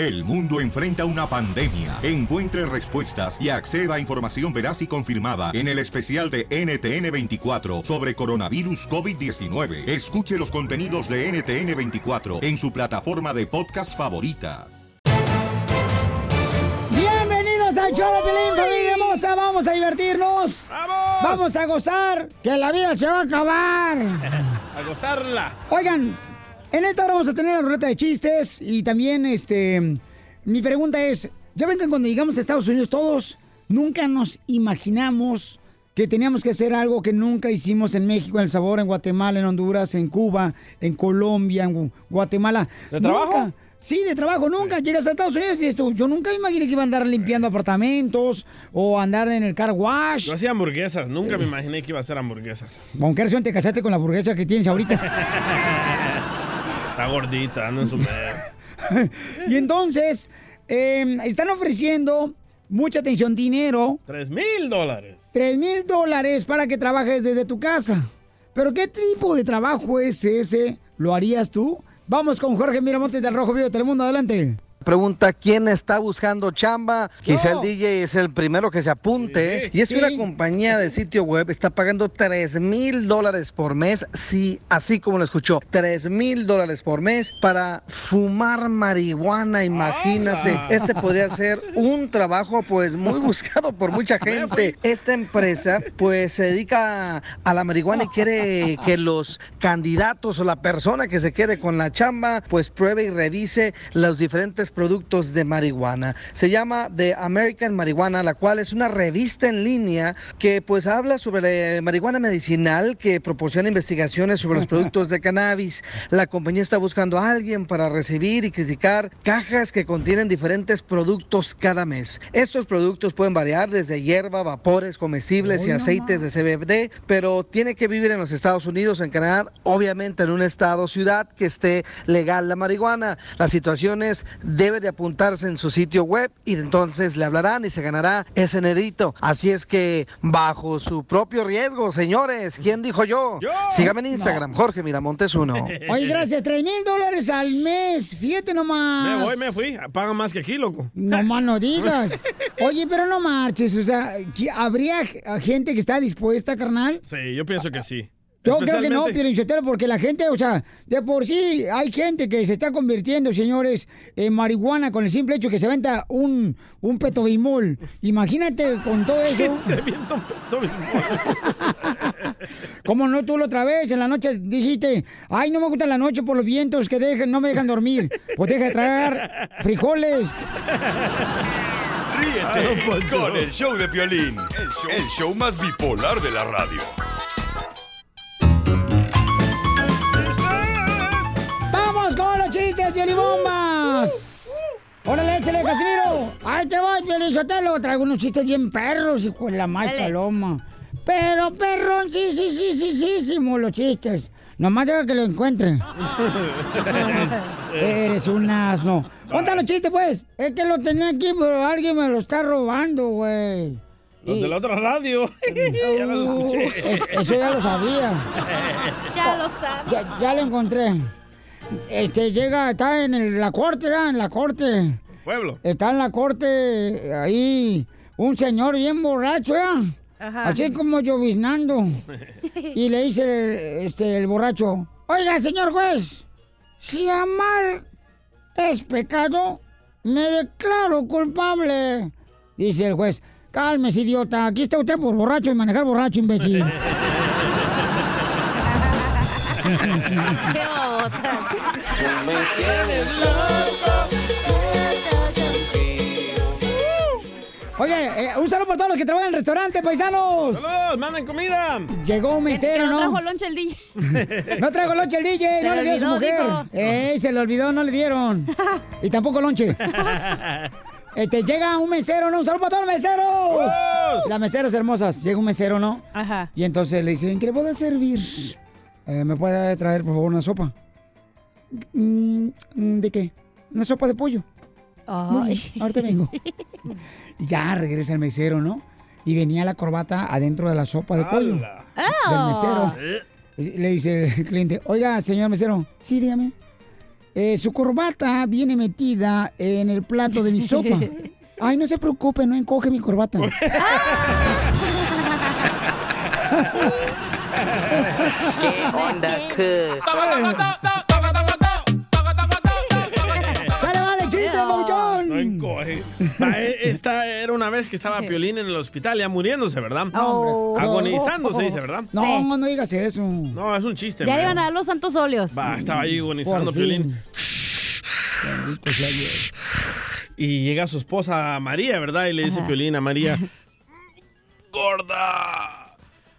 El mundo enfrenta una pandemia. Encuentre respuestas y acceda a información veraz y confirmada en el especial de NTN24 sobre coronavirus COVID-19. Escuche los contenidos de NTN24 en su plataforma de podcast favorita. Bienvenidos al show de Pelín, familia hermosa. Vamos a divertirnos. ¡Vamos! Vamos a gozar, que la vida se va a acabar. A gozarla. Oigan, en esta hora vamos a tener la ruleta de chistes y también, este, mi pregunta es, ya ven que cuando llegamos a Estados Unidos todos nunca nos imaginamos que teníamos que hacer algo que nunca hicimos en México, en El Sabor, en Guatemala, en Honduras, en Cuba, en Colombia, en Gu- Guatemala. ¿De trabajo? Nunca. Sí, de trabajo, nunca. Llegas a Estados Unidos y dices tú, yo nunca me imaginé que iba a andar limpiando apartamentos o andar en el car wash. Yo hacía hamburguesas. Nunca me imaginé que iba a hacer hamburguesas. Con qué razón te casaste con la burguesa que tienes ahorita. Está gordita, anda en su medio. y entonces, eh, están ofreciendo mucha atención, dinero, Tres mil dólares. 3 mil dólares para que trabajes desde tu casa. Pero ¿qué tipo de trabajo es ese? ¿Lo harías tú? Vamos con Jorge Miramontes del Rojo Vivo de Telemundo, adelante. Pregunta quién está buscando chamba. Yo. Quizá el DJ es el primero que se apunte. Sí. Y es que una compañía de sitio web está pagando 3 mil dólares por mes. Sí, así como lo escuchó. 3 mil dólares por mes para fumar marihuana. Imagínate. Este podría ser un trabajo pues muy buscado por mucha gente. Esta empresa pues se dedica a la marihuana y quiere que los candidatos o la persona que se quede con la chamba pues pruebe y revise los diferentes productos de marihuana. Se llama The American Marijuana, la cual es una revista en línea que pues habla sobre la marihuana medicinal que proporciona investigaciones sobre los productos de cannabis. La compañía está buscando a alguien para recibir y criticar cajas que contienen diferentes productos cada mes. Estos productos pueden variar desde hierba, vapores, comestibles y aceites de CBD, pero tiene que vivir en los Estados Unidos, en Canadá, obviamente en un estado ciudad que esté legal la marihuana. Las situaciones debe de apuntarse en su sitio web y entonces le hablarán y se ganará ese nerito. Así es que bajo su propio riesgo, señores, ¿quién dijo yo? Yo. Sígame en Instagram, Jorge Miramontes uno. Oye, gracias, 3 mil dólares al mes. Fíjate nomás. Me voy, me fui. Pagan más que aquí, loco. No más no digas. Oye, pero no marches. O sea, ¿qui- ¿habría gente que está dispuesta, carnal? Sí, yo pienso que sí. Yo creo que no, Pierinchotelo, porque la gente, o sea, de por sí hay gente que se está convirtiendo, señores, en marihuana con el simple hecho que se venta un, un petobimol. Imagínate con todo eso. Se avienta un peto mismo. ¿Cómo no tú la otra vez? En la noche dijiste, ay, no me gusta la noche por los vientos que dejan, no me dejan dormir. Pues deja de traer frijoles. Ríete con el show de Piolín, el show, el show más bipolar de la radio. ¡Vamos con los chistes, piolibombas! ¡Órale, échale, Casimiro! ¡Ahí te voy, Piolichotelo! Traigo unos chistes bien perros, hijo de la más paloma. Pero, perrón, sí, sí, sí, sí, sí, sí, los chistes. Nomás deja que lo encuentren. Eres un asno. Cuéntalo los chistes, pues. Es que lo tenía aquí, pero alguien me lo está robando, güey. Los Y- de la otra radio. ya los Uh, escuché. es- eso ya lo sabía. Ya lo sabes. Ya, ya lo encontré. Este llega, está en el- la corte, ya, en la corte. Pueblo. Está en la corte ahí un señor bien borracho, ¿ya? Ajá. Así como lloviznando. Y le dice este, el borracho, oiga, señor juez, si amar es pecado, me declaro culpable. Dice el juez, cálmese, idiota, aquí está usted por borracho y manejar borracho, imbécil. ¿Qué Oye, eh, un saludo para todos los que trabajan en el restaurante, paisanos. ¡Saludos! ¡Manden comida! Llegó un mesero, no ¿no? trajo lonche el DJ. No traigo lonche el DJ, Se no le dio a su mujer. Ey, se le olvidó, no le dieron. Y tampoco lonche. Este, llega un mesero, ¿no? Un saludo para todos los meseros. Las meseras hermosas. Llega un mesero, ¿no? Ajá. Y entonces le dicen, ¿qué le puedo servir? Eh, ¿Me puede traer, por favor, una sopa? Mm, ¿De qué? Una sopa de pollo. Muy bien, Ay. ahorita vengo. Y ya regresa el mesero, ¿no? Y venía la corbata adentro de la sopa de pollo. ¡Hala! Del mesero. Eh, Y Le dice el cliente, oiga, señor mesero, sí, dígame. eh, su corbata viene metida en el plato de mi sopa. Ay, no se preocupe, no encoge mi corbata. ¿Qué onda, que? Eh, Esta era una vez que estaba Piolín en el hospital ya muriéndose, ¿verdad? Oh. Agonizando se dice, ¿verdad? No, Sí. no digas eso. No, es un chiste. Ya iban a dar los santos óleos. Va, estaba ahí agonizando Piolín. Y llega su esposa María, ¿verdad? Y le dice Ajá. Piolín a María, gorda,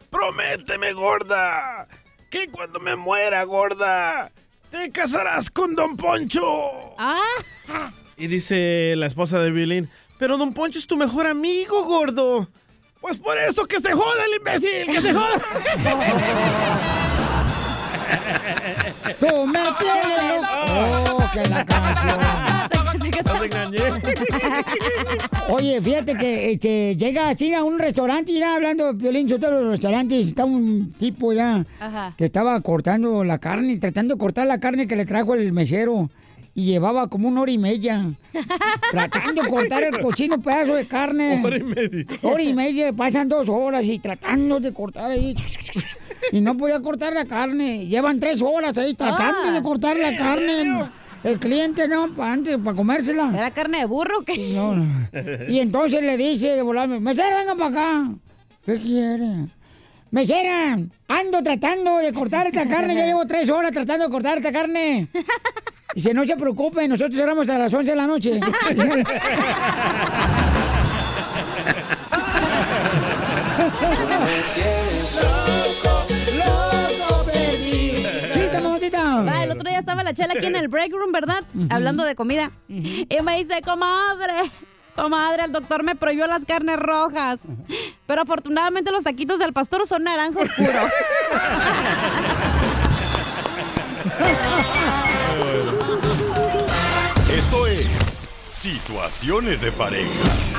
prométeme, gorda, que cuando me muera, gorda, te casarás con Don Poncho. Ah, Y dice la esposa de Piolín, pero Don Poncho es tu mejor amigo, gordo. Pues por eso que se joda el imbécil, que se joda. ¡Tú me tienes loco! ¡Oh, que la canción! Oye, fíjate que este, llega así a un restaurante y ya hablando de violín, yo de los restaurantes, está un tipo ya Ajá. que estaba cortando la carne, tratando de cortar la carne que le trajo el mesero. Y llevaba como una hora y media. tratando de cortar el cochino pedazo de carne. Hora y media. Hora y media, pasan dos horas y tratando de cortar ahí. Y no podía cortar la carne. Llevan tres horas ahí tratando Ah. de cortar la carne. El cliente no, para antes, para comérsela. ¿Era carne de burro que No, no. Y entonces le dice de volarme, mesera, venga para acá. ¿Qué quiere? Mesera, ando tratando de cortar esta carne, ya llevo tres horas tratando de cortar esta carne. Dice, no se preocupe, nosotros cerramos a las 11 de la noche. Va, el otro día estaba la chela aquí en el break room, ¿verdad? Hablando de comida. Y me dice, comadre, comadre, el doctor me prohibió las carnes rojas. Pero afortunadamente los taquitos del pastor son naranja oscuro. Situaciones de parejas.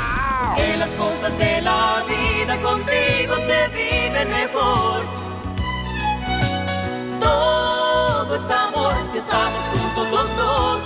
Que las cosas de la vida contigo se viven mejor. Todo es amor si estamos juntos los dos.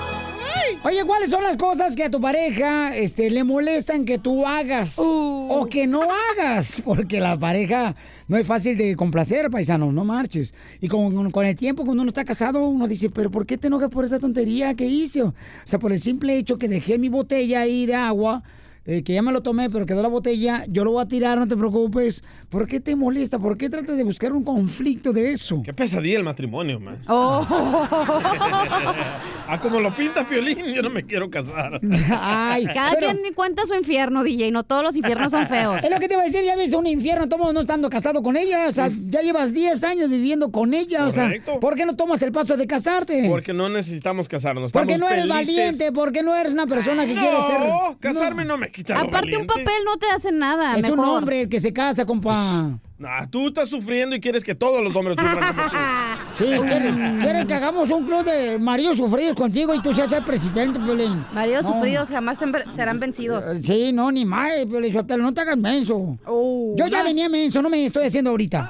Oye, ¿cuáles son las cosas que a tu pareja este, le molestan que tú hagas Uh. o que no hagas? Porque la pareja no es fácil de complacer, paisano, no marches. Y con, con el tiempo, cuando uno está casado, uno dice, pero ¿por qué te enojas por esa tontería que hice? O sea, por el simple hecho que dejé mi botella ahí de agua, eh, que ya me lo tomé, pero quedó la botella, yo lo voy a tirar, no te preocupes. ¿Por qué te molesta? ¿Por qué tratas de buscar un conflicto de eso? Qué pesadilla el matrimonio, man. Oh. Ah, como lo pinta Piolín, yo no me quiero casar. Ay, Cada pero- quien cuenta su infierno, DJ. No todos los infiernos son feos. Es lo que te iba a decir, ya ves un infierno, todos no estando casado con ella, o sea, ya llevas 10 años viviendo con ella, o sea, Correcto. ¿por qué no tomas el paso de casarte? Porque no necesitamos casarnos. Porque no eres felices. valiente, porque no eres una persona que no, quiere ser... casarme no, me quita lo Aparte, un papel no te hace nada. Es un hombre el que se casa, compa. Nah, tú estás sufriendo y quieres que todos los hombres sufran como tú. Sí, quiere, quiere que hagamos un club de maridos sufridos contigo y tú seas el presidente, Piolín. Maridos No. sufridos jamás serán vencidos. Eh, Sí, no, ni más, Piolín, no te hagas menso. Oh, Yo ya no. venía menso, no me estoy haciendo ahorita.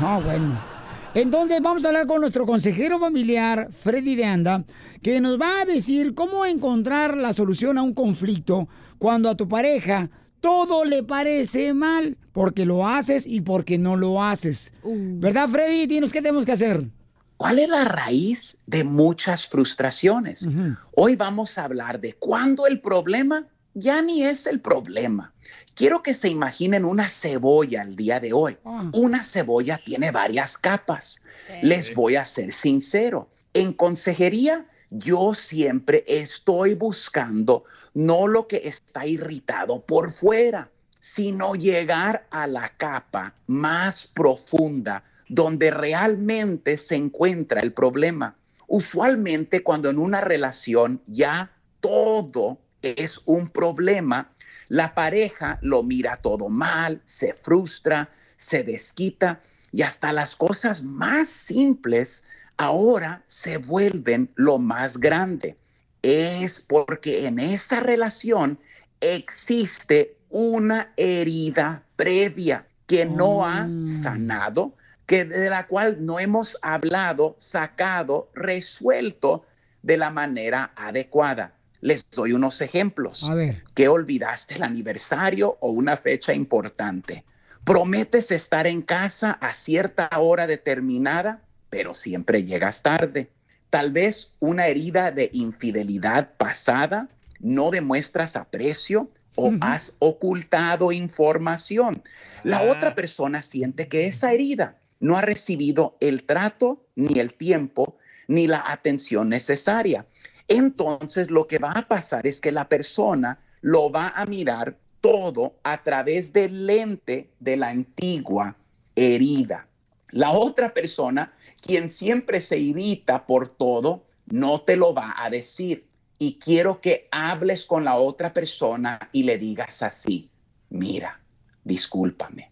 Ah, bueno. Entonces vamos a hablar con nuestro consejero familiar, Freddy de Anda, que nos va a decir cómo encontrar la solución a un conflicto cuando a tu pareja todo le parece mal, porque lo haces y porque no lo haces. ¿Verdad, Freddy? Dinos qué tenemos que hacer. ¿Cuál es la raíz de muchas frustraciones? Hoy vamos a hablar de cuándo el problema ya ni es el problema. Quiero que se imaginen una cebolla el día de hoy. Ah. Una cebolla tiene varias capas. Les voy a ser sincero. En consejería, yo siempre estoy buscando no lo que está irritado por fuera, sino llegar a la capa más profunda donde realmente se encuentra el problema. Usualmente cuando en una relación ya todo es un problema, la pareja lo mira todo mal, se frustra, se desquita y hasta las cosas más simples ahora se vuelven lo más grande. Es porque en esa relación existe una herida previa que no ha sanado, que de la cual no hemos hablado, sacado, resuelto de la manera adecuada. Les doy unos ejemplos. A ver. que olvidaste el aniversario o una fecha importante. Prometes estar en casa a cierta hora determinada, pero siempre llegas tarde. Tal vez una herida de infidelidad pasada, no demuestras aprecio o has ocultado información. La otra persona siente que esa herida no ha recibido el trato, ni el tiempo, ni la atención necesaria. Entonces lo que va a pasar es que la persona lo va a mirar todo a través del lente de la antigua herida. La otra persona, quien siempre se irrita por todo, no te lo va a decir. Y quiero que hables con la otra persona y le digas así, mira, discúlpame.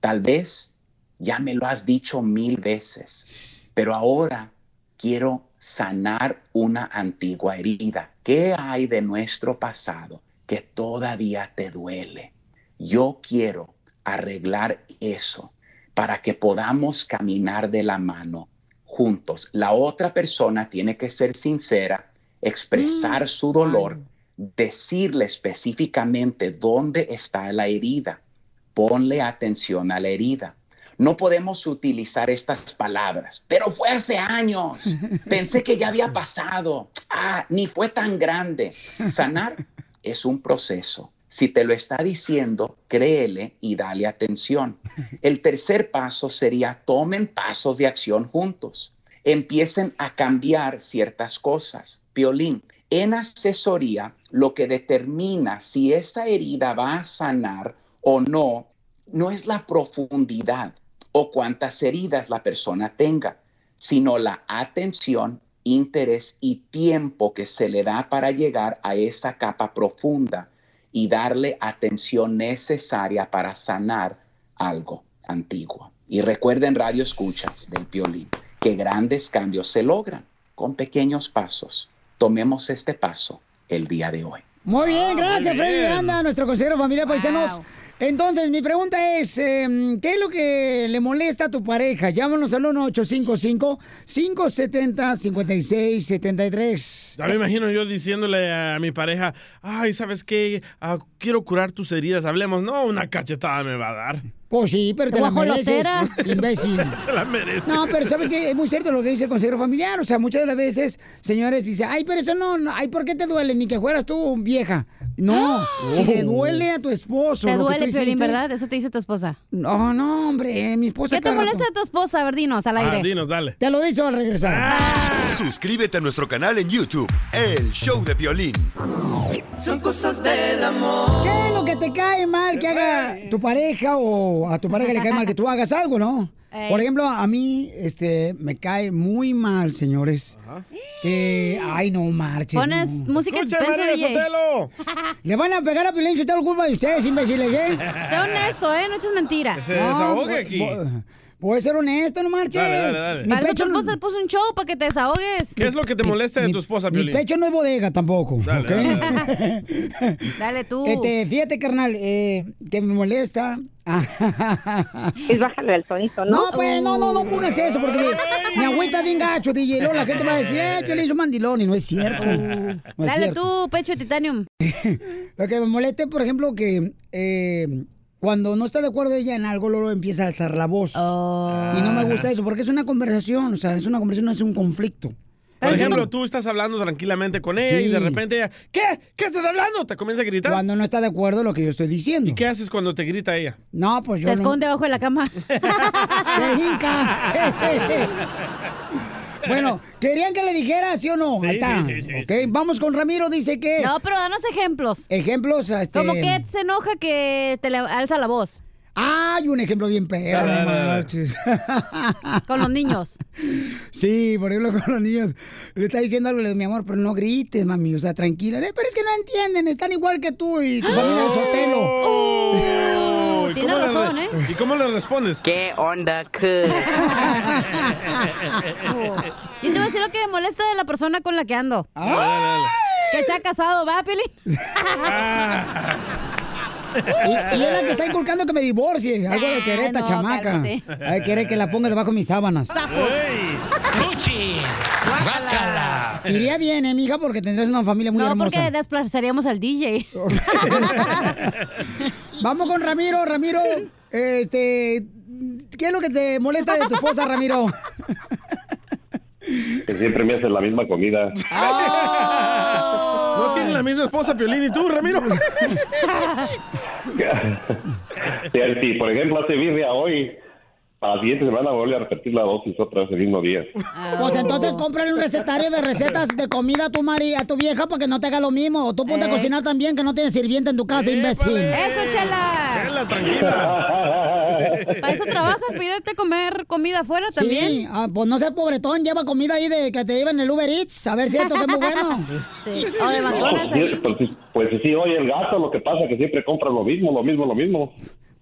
Tal vez ya me lo has dicho mil veces, pero ahora quiero sanar una antigua herida. ¿Qué hay de nuestro pasado que todavía te duele? Yo quiero arreglar eso para que podamos caminar de la mano juntos. La otra persona tiene que ser sincera, expresar su dolor, decirle específicamente dónde está la herida. Ponle atención a la herida. No podemos utilizar estas palabras, pero fue hace años. Pensé que ya había pasado. Ah, ni fue tan grande. Sanar es un proceso. Si te lo está diciendo, créele y dale atención. El tercer paso sería tomen pasos de acción juntos. Empiecen a cambiar ciertas cosas. Violín, en asesoría, lo que determina si esa herida va a sanar o no, no es la profundidad o cuántas heridas la persona tenga, sino la atención, interés y tiempo que se le da para llegar a esa capa profunda y darle atención necesaria para sanar algo antiguo. Y recuerden, radio escuchas del violín, que grandes cambios se logran con pequeños pasos. Tomemos este paso el día de hoy. Muy bien, Ah, gracias, muy Freddy bien. Anda, nuestro consejero familiar paisanos. Entonces, mi pregunta es, em, ¿qué es lo que le molesta a tu pareja? Llámanos al 1-855-570-5673. Ya me imagino yo diciéndole a mi pareja, ay, ¿sabes qué? Ah, quiero curar tus heridas, hablemos. No, una cachetada me va a dar. Pues sí, pero te la mereces, imbécil. Te la mereces. No, pero sabes que es muy cierto lo que dice el consejero familiar. O sea, muchas de las veces, señores, dice, ay, pero eso no, no, ay, ¿por qué te duele? Ni que fueras tú vieja. No, si le duele a tu esposo. Te lo que duele, tú Piolín, hiciste- ¿verdad? Eso te dice tu esposa. No, no, hombre, mi esposa. ¿Qué te cada rato- molesta de tu esposa? A ver, dinos al aire. Ah, dinos, dale. Te lo dice al regresar. Suscríbete a nuestro canal en YouTube, El Show de Violín. Son cosas del amor. ¿Qué es lo que te cae mal que haga tu pareja o a tu pareja le cae mal que tú hagas algo, no? Ey. Por ejemplo, a mí este, me cae muy mal, señores. Que, ay, no marches. Pones no. música de. Le van a pegar a Piolín Sotelo culpa de ustedes, imbéciles, ¿eh? Sé honesto, ¿eh? No eches mentiras. No, pu- Puedes ser honesto, no marches. Dale, dale, dale. Mi Para tu pecho no- esposa te puso un show para que te desahogues. ¿Qué es lo que te molesta de tu esposa, Mi Piolín? pecho no es bodega tampoco, Dale, ¿ok? dale, Dale tú. Este, fíjate, carnal, eh, que me molesta. Es bájale el tonito, ¿no? No, pues, no, no, no pongas eso, porque me, me agüita bien gacho, DJ. Luego la gente va a decir, eh, que le hizo mandilón, y no es cierto. No es Dale cierto. tú, pecho de titanium. Lo que me molesta, por ejemplo, que eh, cuando no está de acuerdo ella en algo, luego empieza a alzar la voz. Oh. Y no me gusta eso, porque es una conversación, o sea, es una conversación, no es un conflicto. Por ejemplo, tú estás hablando tranquilamente con ella y de repente ella, ¿qué? ¿Qué estás hablando? Te comienza a gritar. Cuando no está de acuerdo en lo que yo estoy diciendo. ¿Y qué haces cuando te grita ella? No, pues yo Se no- esconde abajo de la cama. Se hinca. bueno, ¿querían que le dijera sí o no? Ahí está. sí, sí, Ok, Vamos con Ramiro, dice que... No, pero danos ejemplos. Ejemplos, este... Como que se enoja que te le alza la voz. Hay un ejemplo bien perro, no. Con los niños. Sí, por ejemplo, con los niños. Le está diciendo algo, mi amor, pero no grites, mami, o sea, tranquila. Eh, Pero es que no entienden, están igual que tú y tu familia del Sotelo. Oh, ¿y tiene razón, ¿eh? ¿Y cómo le respondes? ¿Qué onda, que? Yo te voy a decir lo que me molesta de la persona con la que ando. Dale. Que se ha casado, ¿va, Pili? Y, y es la que está inculcando que me divorcie. Algo de querer esta no, chamaca. cálmate. Ay, quiere que la ponga debajo de mis sábanas. Sapos. ¡Luchi! ¡Guácala! Iría bien, eh, mija, porque tendrás una familia muy No, hermosa. porque desplazaríamos al DJ. Vamos con Ramiro, Ramiro. Este, ¿qué es lo que te molesta de tu esposa, Ramiro? Que siempre me hace la misma comida. ¿No tiene la misma esposa Piolín y tú, Ramiro? Si, si, por ejemplo, hace birria hoy, para la siguiente semana vuelve a repetir la dosis otra vez el mismo día. Pues entonces cómprale un recetario de recetas de comida a tu mari, a tu vieja para que no te haga lo mismo. O tú ponte a Eh. cocinar también, que no tienes sirviente en tu casa, imbécil. Eso, chela. Chela, tranquila. ¿Para eso trabajas? ¿Para irte a comer comida afuera también? Sí, ah, pues no seas pobretón, lleva comida ahí de que te llevan el Uber Eats, a ver si esto es muy bueno. Sí. O de Pues, sí, pues, sí, pues sí, oye, el gato, lo que pasa es que siempre compra lo mismo, lo mismo, lo mismo.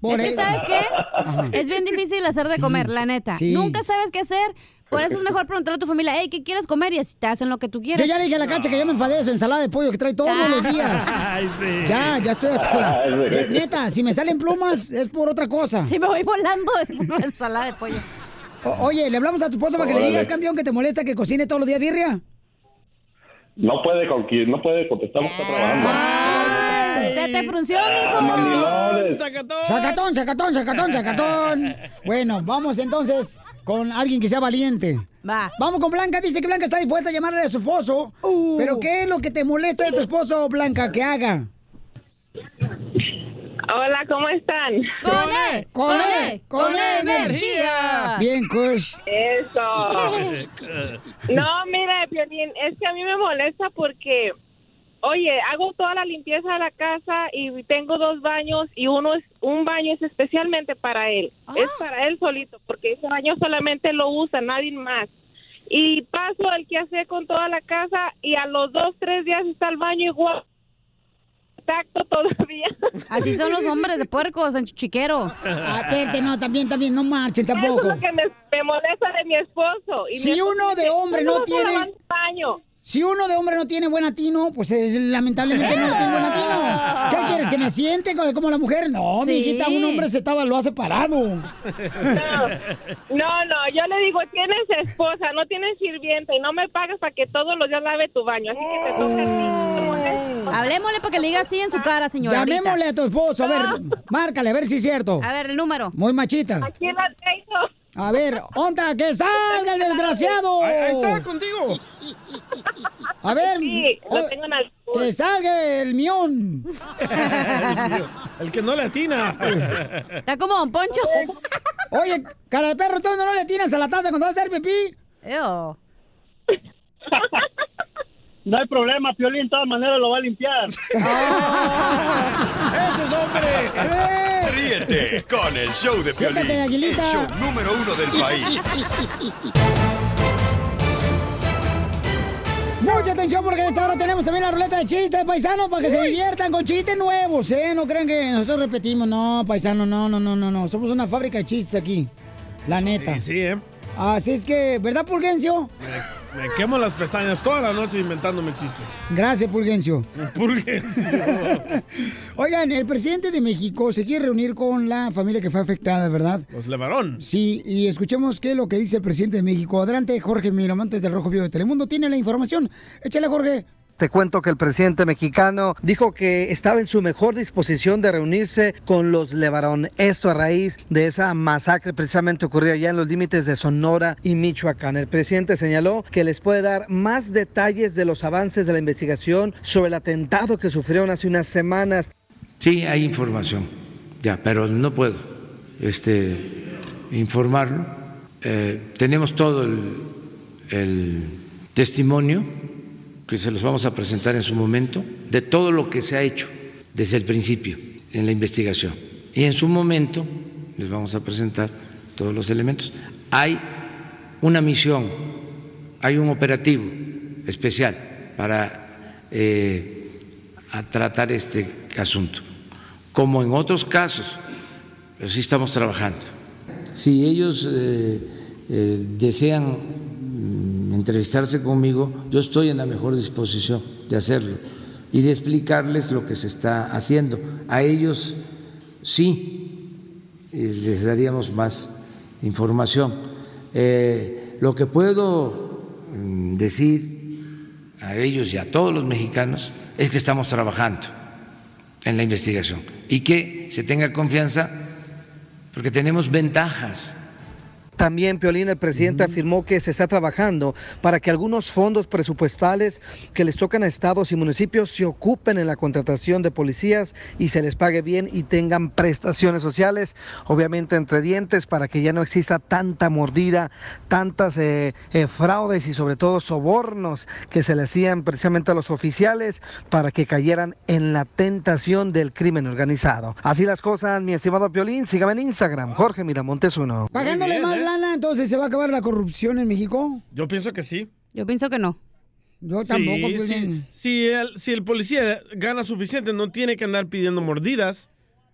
Por Es que. ¿sabes qué? Es bien difícil hacer de comer, la neta. sí. Nunca sabes qué hacer. Por eso es mejor preguntarle a tu familia, hey, ¿qué quieres comer? Y así te hacen lo que tú Yo quieres. ya le dije a la cancha que ya me enfadé de su ensalada de pollo que trae todos los días. Ay, sí. Ya, ya estoy hasta la- Neta, si me salen plumas es por otra cosa. Si me voy volando es por una ensalada de pollo. O- oye, ¿le hablamos a tu esposa para que le digas, campeón, que te molesta que cocine todos los días birria? No puede, con, no puede contestar, está trabajando. Se te frunció, mijo. ¡Sacatón! Sacatón, sacatón, sacatón, sacatón. Bueno, vamos entonces con alguien que sea valiente. Va. Vamos con Blanca, dice que Blanca está dispuesta a llamarle a su esposo. Pero ¿qué es lo que te molesta de tu esposo, Blanca, que haga? Hola, ¿cómo están? ¡Con E! Con ¡Con E, con ¡Con E, energía! Bien, Kush. Eso. No, mire, Piolín, es que a mí me molesta porque, oye, hago toda la limpieza de la casa y tengo dos baños y uno es un baño es especialmente para él. Es para él solito porque ese baño solamente lo usa nadie más. Y paso el que hace con toda la casa y a los dos, tres días está el baño igual. Tacto todavía. Así son los hombres de puercos en chiquero. Ah, espérate, no, también, también, no marchen Eso tampoco. es lo que me, me molesta de mi esposo. Y mi Si esposo uno de hombre "Tú no tiene- baño. Si uno de hombre no tiene buen atino, pues es, lamentablemente no tiene buen atino. ¿Qué quieres? ¿Que me siente co- como la mujer? No, Sí. mijita, un hombre se estaba, lo hace parado. No, no, no, yo le digo, tienes esposa, no tienes sirviente y no me pagas para que todos los días lave tu baño, así que te toca a. Hablemosle para que le diga así en su cara, señora. ahorita. Llamémosle a tu esposo, a ver, márcale, a ver si es cierto. A ver, el número. Muy machita. Aquí la tengo. A ver, onda, que salga el desgraciado. Ahí, ahí está contigo. A ver, Sí, lo o- tengo en el... que salga el mión. El que no le atina. Está como Don Poncho. Oye, cara de perro, ¿tú no le tiras a la taza cuando vas a hacer pipí? Ew. No hay problema, Piolín, de todas maneras lo va a limpiar. ¡Ese es hombre! Ríete con el show de Piolín, Siéntate, el show número uno del país. Mucha atención porque en esta hora tenemos también la ruleta de chistes, paisanos, para que se diviertan con chistes nuevos, ¿eh? No crean que nosotros repetimos, no, paisano, no, no, no, no, no. Somos una fábrica de chistes aquí, la neta. Sí, sí, ¿eh? Así es que, ¿verdad, Pulgencio? Me, quemo las pestañas toda la noche inventándome chistes. Gracias, Pulgencio. Pulgencio. Oigan, el presidente de México se quiere reunir con la familia que fue afectada, ¿verdad? Los Levarón. Sí, y escuchemos qué es lo que dice el presidente de México. Adelante, Jorge Miramontes del Rojo Vivo de Telemundo. Tiene la información. Échale, Jorge. Te cuento que el presidente mexicano dijo que estaba en su mejor disposición de reunirse con los Levarón. Esto a raíz de esa masacre precisamente ocurrida allá en los límites de Sonora y Michoacán. El presidente señaló que les puede dar más detalles de los avances de la investigación sobre el atentado que sufrieron hace unas semanas. Sí, hay información, ya, pero no puedo este, informarlo. Eh, tenemos todo el, el testimonio que se los vamos a presentar en su momento de todo lo que se ha hecho desde el principio en la investigación. Y en su momento les vamos a presentar todos los elementos. Hay una misión, hay un operativo especial para eh, a tratar este asunto, como en otros casos, pero sí estamos trabajando. Si ellos eh, eh, desean entrevistarse conmigo, yo estoy en la mejor disposición de hacerlo y de explicarles lo que se está haciendo. A ellos sí eh, les daríamos más información. Eh, lo que puedo mm, decir a ellos y a todos los mexicanos es que estamos trabajando en la investigación y que se tenga confianza porque tenemos ventajas. También, Piolín, el presidente afirmó que se está trabajando para que algunos fondos presupuestales que les tocan a estados y municipios se ocupen en la contratación de policías y se les pague bien y tengan prestaciones sociales, obviamente entre dientes, para que ya no exista tanta mordida, tantas eh, eh, fraudes y sobre todo sobornos que se le hacían precisamente a los oficiales para que cayeran en la tentación del crimen organizado. Así las cosas, mi estimado Piolín, sígame en Instagram, Jorge Miramontes uno. Pagándole más lana, entonces se va a acabar la corrupción en México. Yo pienso que sí. Yo pienso que no. Yo tampoco, sí. Piolín. Si, el, si el policía gana suficiente, no tiene que andar pidiendo mordidas.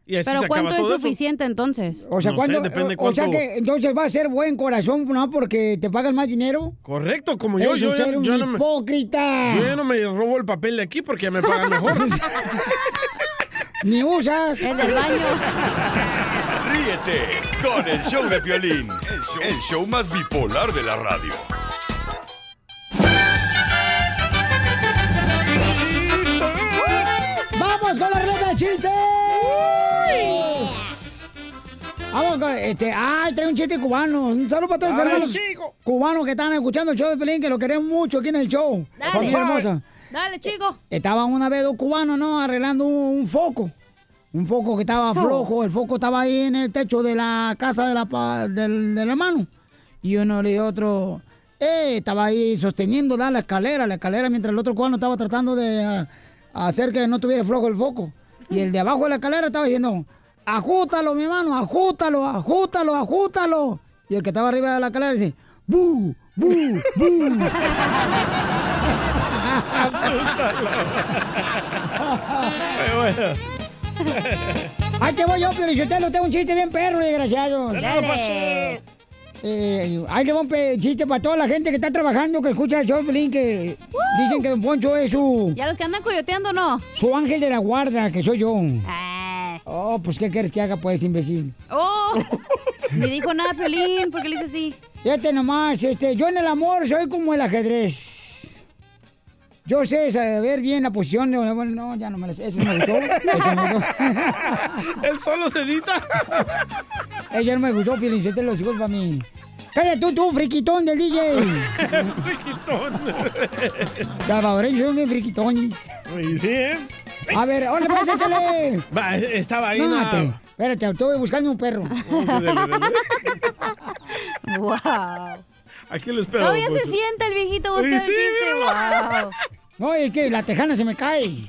Y así Pero se acaba ¿cuánto es todo eso. suficiente entonces? O sea, No sé, ¿cuándo- depende o, o sea cuánto- que entonces va a ser buen corazón, ¿no? Porque te pagan más dinero. Correcto, como yo, yo, un yo no me, hipócrita. yo ya no me robo el papel de aquí porque ya me pagan mejor. Ni usas. El del baño. Ríete con el show de Piolín, el show, el show más bipolar de la radio. ¡Vamos con la ruleta de chistes! Vamos con, este, ay, trae un chiste cubano. Un saludo para todos los hermanos chico. cubanos que están escuchando el show de Pelín, que lo queremos mucho aquí en el show. Dale. Familia hermosa. Dale, chico. Estaban una vez dos cubanos, ¿no? Arreglando un, un foco. Un foco que estaba flojo. El foco estaba ahí en el techo de la casa de la, del, del hermano. Y uno le otro, eh, estaba ahí sosteniendo da, la escalera, la escalera, mientras el otro cubano estaba tratando de ah, hacer que no tuviera flojo el foco. Y el de abajo de la escalera estaba diciendo, ajútalo, mi hermano, ajútalo, ajútalo, ajútalo. Y el que estaba arriba de la escalera dice, bu, bu, bu. Ahí te voy yo, pero yo te lo tengo un chiste bien perro, desgraciado. Dale. Eh, ahí le va un chiste para toda la gente que está trabajando, que escucha el show, que dicen que Don Poncho es su, ¿Ya los que andan coyoteando no? su ángel de la guarda, que soy yo. Ah. Oh, pues, ¿qué quieres que haga, pues, imbécil? Oh. Ni dijo nada, Piolín. ¿Por qué le dice así? Fíjate nomás, este, yo en el amor soy como el ajedrez. Yo sé saber bien la posición de... Bueno, no, ya no me lo sé. Eso me gustó. Eso me gustó. Él solo se edita. Ella no me gustó, Piolín, yo te lo digo para mí. Cállate tú, tú, friquitón del DJ. Friquitón. Salvadoreño, soy un friquitón. Y sí, ¿eh? A ver, ¡hola, pues, échale! Va, estaba ahí. No, espérate, estoy buscando un perro. Wow. Aquí lo espero. Todavía se sienta el viejito buscando Sí, el chiste. Wow. No, es que la tejana se me cae.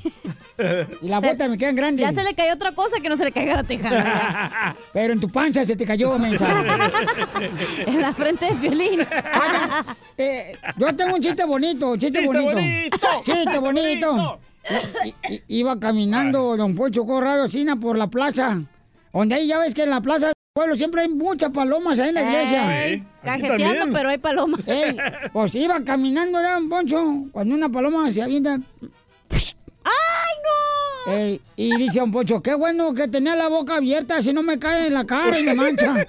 Y las botas me quedan grandes. Ya se le cayó otra cosa que no se le caiga la tejana. Pero en tu pancha se te cayó, mensa. en la frente de Piolín. Eh, yo tengo un chiste bonito, chiste, Chiste bonito. bonito. Chiste bonito. I- iba caminando don Poncho Corrado Sina por la plaza. Donde ahí ya ves que en la plaza pueblo siempre hay muchas palomas ahí en la iglesia. Ey, Cajeteando, pero hay palomas. Ey, pues iba caminando don Poncho, cuando una paloma se avienta. ¡Ay, no! Ey, y dice don Poncho, qué bueno que tenía la boca abierta, si no me cae en la cara y me mancha.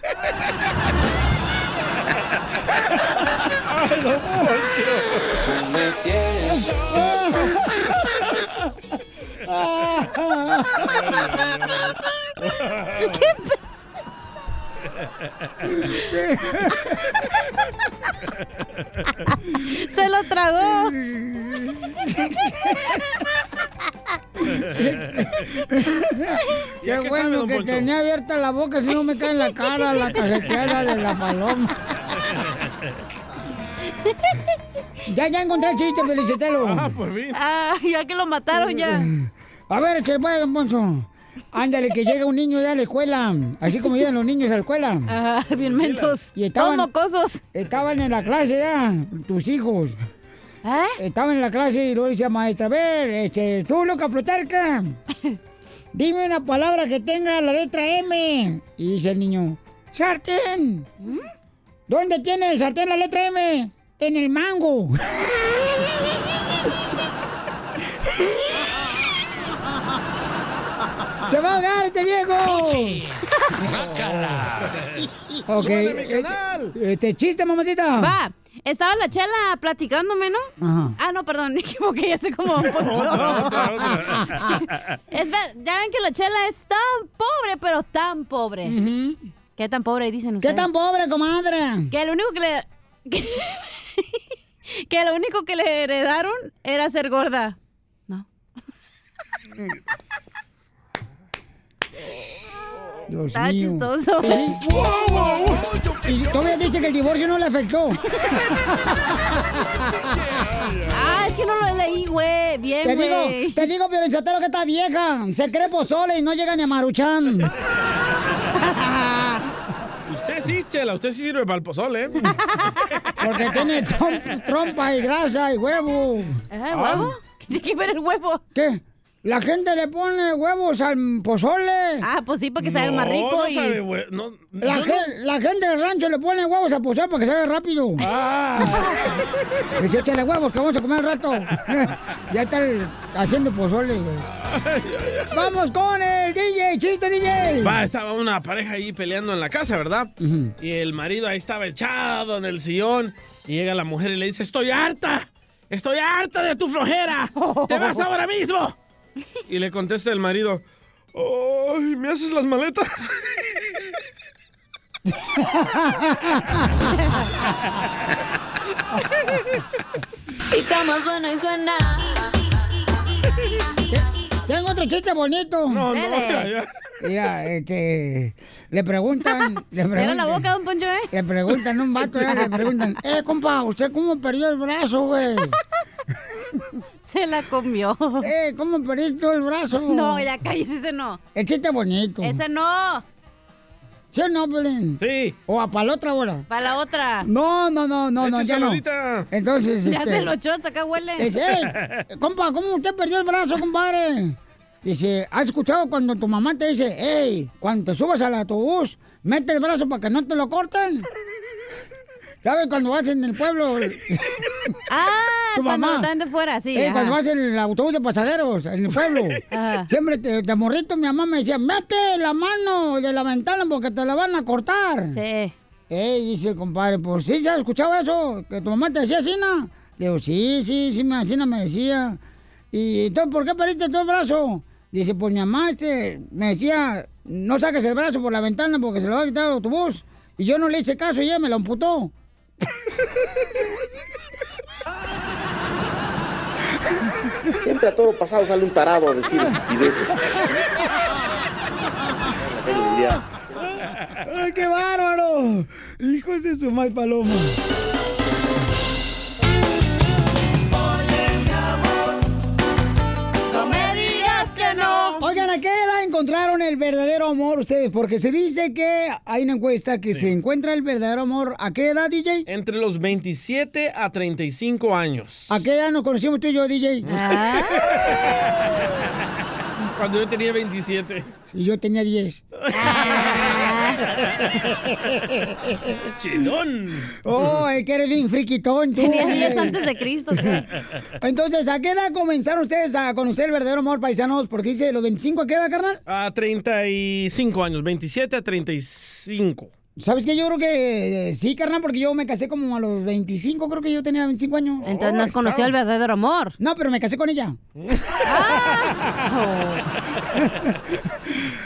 Se lo tragó. Qué ¿Ya qué sabe, bueno que Poncho? tenía abierta la boca, si no me cae en la cara la cajeteada de la paloma. ya, ya encontré el chiste, Felicitelo. Ah, por fin. Ah, ya que lo mataron ya. A ver, eche pues, don Poncho. Ándale, que llega un niño ya a la escuela, así como llegan los niños a la escuela. Ah, bien mensos. Y estaban, Todos mocosos. estaban en la clase ya, tus hijos. ¿Eh? Estaban en la clase y luego dice la maestra, a ver, este, tú, loca Plutarca, dime una palabra que tenga la letra M. Y dice el niño, sartén. ¿Dónde tiene el sartén la letra M? En el mango. ¡Se va a ahogar este viejo! Ok. ¡Súbale, mi eh, Este chiste, mamacita. Va. Estaba la chela platicándome, ¿no? Ajá. Ah, no, perdón, me equivoqué, ya sé cómo poncho. Es ya ven que la chela es tan pobre, pero tan pobre. ¿Qué tan pobre dicen ustedes? ¿Qué tan pobre, comadre? Que lo único que le... Que, que lo único que le heredaron era ser gorda. Dios Está mío. chistoso. Sí. Y todavía dice que el divorcio no le afectó. Ah, es que no lo leí, güey. Bien, Te güey. digo, te digo, Piorizotero, que está vieja. Se cree pozole y no llega ni a Maruchan. Usted sí, Chela, usted sí sirve para el pozole, ¿eh? Porque tiene trom- trompa y grasa y huevo. ¿Eh, huevo? ¿Qué tiene que ver el huevo? ¿Qué? La gente le pone huevos al pozole. Ah, pues sí, para que salga No, más rico. no y... sabe, güey, no- La, gente del rancho le pone huevos al pozole para que salga rápido. Ah. Dice, échale huevos que vamos a comer al rato. ya está el- haciendo pozole, güey. Vamos con el DJ, chiste DJ. Va, estaba una pareja ahí peleando en la casa, ¿verdad? Y el marido ahí estaba echado en el sillón. Y llega la mujer y le dice, estoy harta. Estoy harta de tu flojera. Te vas ahora mismo. Y le contesta el marido, ¡Ay, ¿me haces las maletas? Y cama suena y suena. Tengo otro chiste bonito. No, no, ya, ya. Mira, este, le preguntan, le preguntan, la boca, don Poncho, ¿eh? le preguntan a un vato, eh, le preguntan, eh, compa, ¿usted cómo perdió el brazo, güey? Se la comió. Eh, ¿cómo perdiste el brazo? No, ya cállese, ese no. El chiste bonito. Ese no. ¿Sí o no, Belén? Sí. ¿O para la otra hora? Para la otra. No, no, no, no, no, ya Écheselo no. ahorita. Entonces, Ya este, se lo echó, hasta acá huele. es, "Ey, compa, ¿cómo usted perdió el brazo, compadre? Dice, ¿has escuchado cuando tu mamá te dice, hey, cuando te subas al autobús, mete el brazo para que no te lo corten? ¿Sabes cuando vas en el pueblo? Ah, Tu cuando mamá. están de fuera, sí. Eh, cuando vas en el autobús de pasajeros, en el pueblo. Ajá. Siempre te, de morrito mi mamá me decía, mete la mano de la ventana porque te la van a cortar. Sí. Ey, dice el compadre, pues sí, ¿se ha escuchado eso? Que tu mamá te decía así, digo, sí, sí, sí, así no me decía. ¿Y entonces por qué perdiste tu brazo? Dice, pues mi mamá este, me decía, no saques el brazo por la ventana porque se lo va a quitar el autobús. Y yo no le hice caso y ella me lo amputó. Siempre a todo pasado sale un tarado a decir estupideces. ¡Ay, qué bárbaro! Hijos de su mal paloma. Encontraron el verdadero amor ustedes? Porque se dice que hay una encuesta que se encuentra el verdadero amor. ¿A qué edad, DJ? Entre los 27 a 35 años. ¿A qué edad nos conocimos tú y yo, DJ? Ah. Cuando yo tenía 27. Y yo tenía 10. Chilón. Oh, es que eres bien friquitón, tú. Tenía 10 güey. antes de Cristo. ¿qué? Entonces, ¿a qué edad comenzaron ustedes a conocer el verdadero amor, paisanos? Porque dice, ¿de los 25 a qué edad, carnal? A 35 años, 27 a 35. ¿Sabes qué? Yo creo que eh, sí, carnal, porque yo me casé como a los 25, creo que yo tenía 25 años. Entonces no has conocido el verdadero amor. No, pero me casé con ella.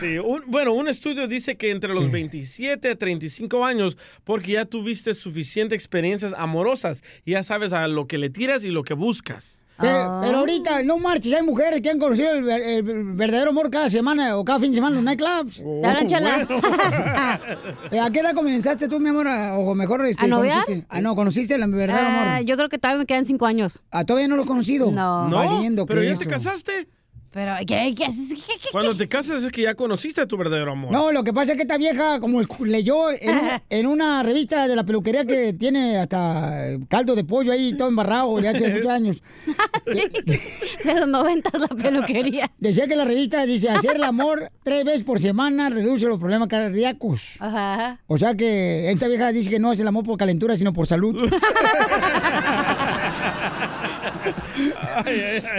Sí, un- bueno, un estudio dice que entre los 27 a 35 años, porque ya tuviste suficientes experiencias amorosas, y ya sabes a lo que le tiras y lo que buscas. Pero, pero ahorita, no marches, hay mujeres que han conocido el, ver- el verdadero amor cada semana o cada fin de semana en los nightclubs. Chala. Eh, ¿A qué edad comenzaste tú, mi amor? O mejor, este, ¿A noviar? Ah, no, conociste el verdadero Ah, amor. yo creo que todavía me quedan 5 años. Ah, ¿todavía no lo he conocido? No. No, Valiendo pero ya te casaste. Pero, ¿qué? ¿Qué haces? ¿Qué, qué, Cuando te casas es que ya conociste a tu verdadero amor. No, lo que pasa es que esta vieja, como leyó en, un- en una revista de la peluquería que tiene hasta caldo de pollo ahí todo embarrado de hace muchos años. De los 90 la peluquería. Decía que la revista dice, hacer el amor tres veces por semana reduce los problemas cardíacos. Ajá. O sea que esta vieja dice que no hace el amor por calentura, sino por salud.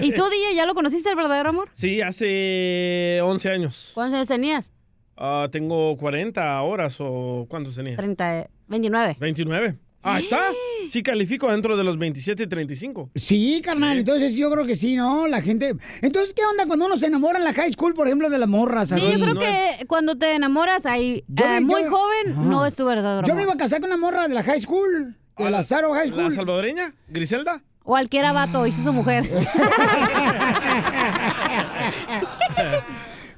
¿Y tú, DJ, ya lo conociste el verdadero amor? Sí, hace 11 años. ¿Cuántos años tenías? Ah, tengo 40 horas o ¿cuántos tenía? 30, 29. 29. Ah, está. Sí califico dentro de los 27 y 35. Sí, carnal, entonces yo creo que sí, ¿no? La gente... Entonces, ¿qué onda cuando uno se enamora en la high school, por ejemplo, de las morras? Sí, así? yo creo que cuando te enamoras ahí, Yo eh, muy yo- joven, Ajá. no es tu verdadero Yo me iba a casar con una morra de la high school, de la Saro High School. ¿La salvadoreña? ¿Griselda? Cualquiera vato hizo su mujer.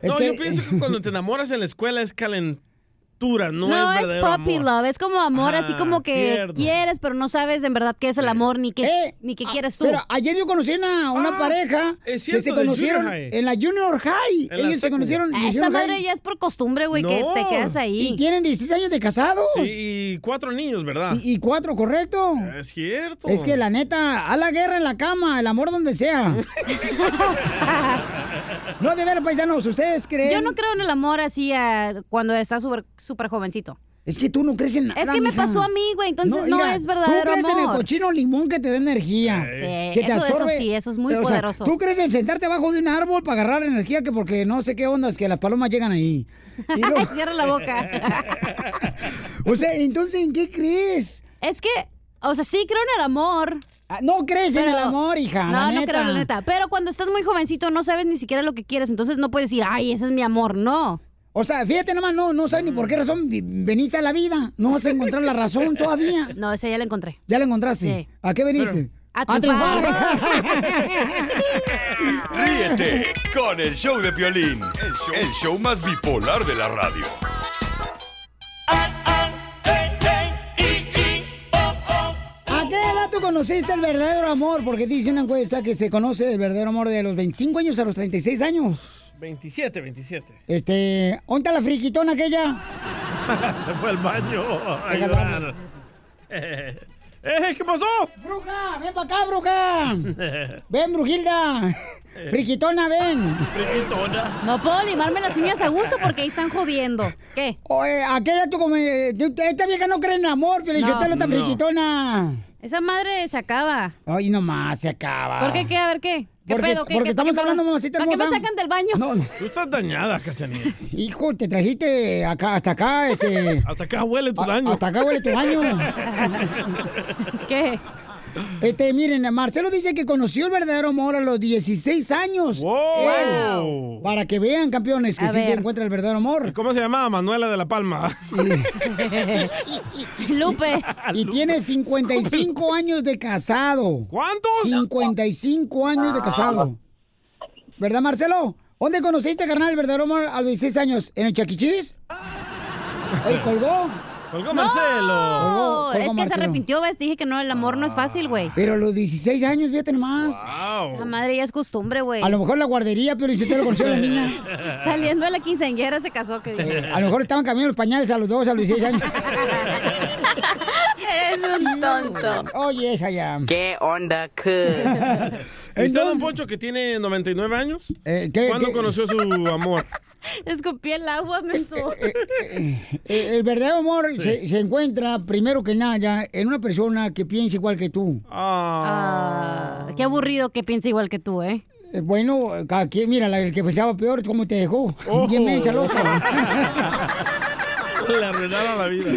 Es no, que- yo pienso que cuando te enamoras en la escuela es no, No, es es, puppy amor. love, es como amor, así como que tierno. quieres, pero no sabes en verdad qué es el amor, ni qué, Eh, ni qué ah, quieres tú. Pero ayer yo conocí una, una pareja Ah, es que se conocieron en la Junior High. En Ellos se conocieron en Esa madre High. ya es por costumbre, güey, que te quedas ahí. Y tienen 16 años de casados. Sí, y cuatro niños, ¿verdad? Y, y cuatro, correcto. Es cierto. Es que la neta, a la guerra en la cama, el amor donde sea. no, de ver, paisanos, ¿ustedes creen? Yo no creo en el amor así ah, cuando estás súper súper jovencito. Es que tú no crees en nada, Es que me mija. pasó a mí, güey, entonces no, mira, es verdadero Tú crees en el cochino limón que te da energía. Sí, que te eso- eso sí, eso es muy O sea, poderoso. tú crees en sentarte abajo de un árbol para agarrar energía que porque no sé qué ondas, que las palomas llegan ahí. Y luego- Cierra la boca. o sea, entonces, ¿en qué crees? Es que, o sea, sí creo en el amor. Ah, No crees en el amor, hija. No, la no creo, la neta. Pero cuando estás muy jovencito no sabes ni siquiera lo que quieres, entonces no puedes decir, ay, ese es mi amor. No. O sea, fíjate nomás, no, no sabes ni por qué razón veniste a la vida. No vas a encontrar la razón todavía. No, ese ya la encontré. ¿Ya la encontraste? Sí. ¿A qué veniste? A triunfar. Ríete con el show de Piolín, el show, el show más bipolar de la radio. ¿A qué edad tú conociste el verdadero amor? Porque dice una encuesta que se conoce el verdadero amor de los 25 años a los 36 años. 27, 27. Este, ¿dónde está la friquitona aquella? Se fue al baño a llorar. Eh, ¿Qué pasó? ¡Bruja! ¡Ven para acá, bruja! ¡Ven, Brujilda! ¡Friquitona, ven! Friquitona. No puedo limarme las uñas a gusto porque ahí están jodiendo. ¿Qué? Oye, ¿a qué edad tú como... Esta vieja no cree en amor, pero No. yo te lo está No. friquitona. Esa madre se acaba. Ay, nomás, se acaba. ¿Por qué? ¿Qué? A ver, ¿qué? ¿Qué Porque- pedo? ¿Qué, porque qué- estamos qué- hablando, mamacita ¿Para qué me hermosa. sacan del baño? No, no. Tú estás dañada, cachanilla. Hijo, te trajiste acá, hasta acá, este... Hasta acá huele tu a- daño. Hasta acá huele tu baño. ¿Qué? Este, miren, Marcelo dice que conoció el verdadero amor a los 16 años. ¡Wow! Para que vean, campeones, que A sí se encuentra el verdadero amor. ¿Cómo se llamaba? Manuela de la Palma. Lupe. Y tiene 55 años de casado. ¿Cuántos? 55 años de casado. ¿Verdad, Marcelo? ¿Dónde conociste, carnal, el verdadero amor a los 16 años? ¿En el Chaquichis? Oye, colgó. Colgó No, Colgó- colgó es que se arrepintió, ves, dije que no, el amor no es fácil, güey. Pero a los 16 años, fíjate nomás. La madre ya es costumbre, güey. A lo mejor la guardería, pero si te lo conoció la niña. Saliendo de la quinceañera se casó, que dije. A lo mejor estaban cambiando los pañales a los dos, a los 16 años. Eres un tonto. Oye, esa ya. ¿Qué onda, que? ¿Viste a Don Poncho que tiene 99 años? Eh, ¿qué- ¿Cuándo qué? conoció su amor? Escupí el agua, menso. Eh, El verdadero amor se, se encuentra, primero que nada, en una persona que piensa igual que tú. Ah, qué aburrido que piense igual que tú, ¿eh? Eh, Bueno, cada quien, mira, el que pensaba peor, ¿cómo te dejó? Oh. Bien mensa, loca. Le arruinaron la vida.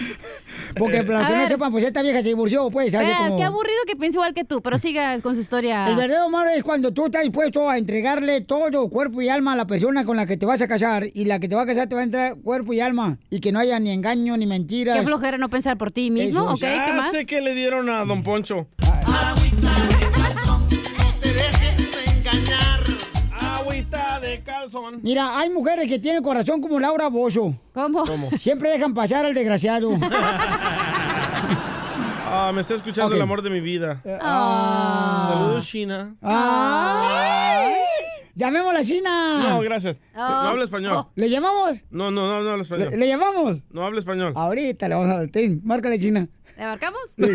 Porque para que no sepan, pues esta vieja se divorció, pues, hace como... qué aburrido que piense igual que tú, pero siga con su historia. El verdadero amor es cuando tú estás dispuesto a entregarle todo cuerpo y alma a la persona con la que te vas a casar y la que te va a casar te va a entregar cuerpo y alma y que no haya ni engaño ni mentiras. Qué flojera no pensar por ti mismo, Eso. ¿ok? Ya ¿Qué más? sé que le dieron a Don Poncho. Mira, hay mujeres que tienen corazón como Laura Bozo. ¿Cómo? ¿Cómo? Siempre dejan pasar al desgraciado. Ah, me está escuchando el amor de mi vida. Ah. Saludos, China. ¡Ay! ¡Llamémosla a China! No, gracias. No habla español. ¿Le llamamos? No, no, no, no habla ¿Le, español. le llamamos? No habla español. Ahorita le vamos a dar. Ten, márcale China. ¿Le marcamos? Le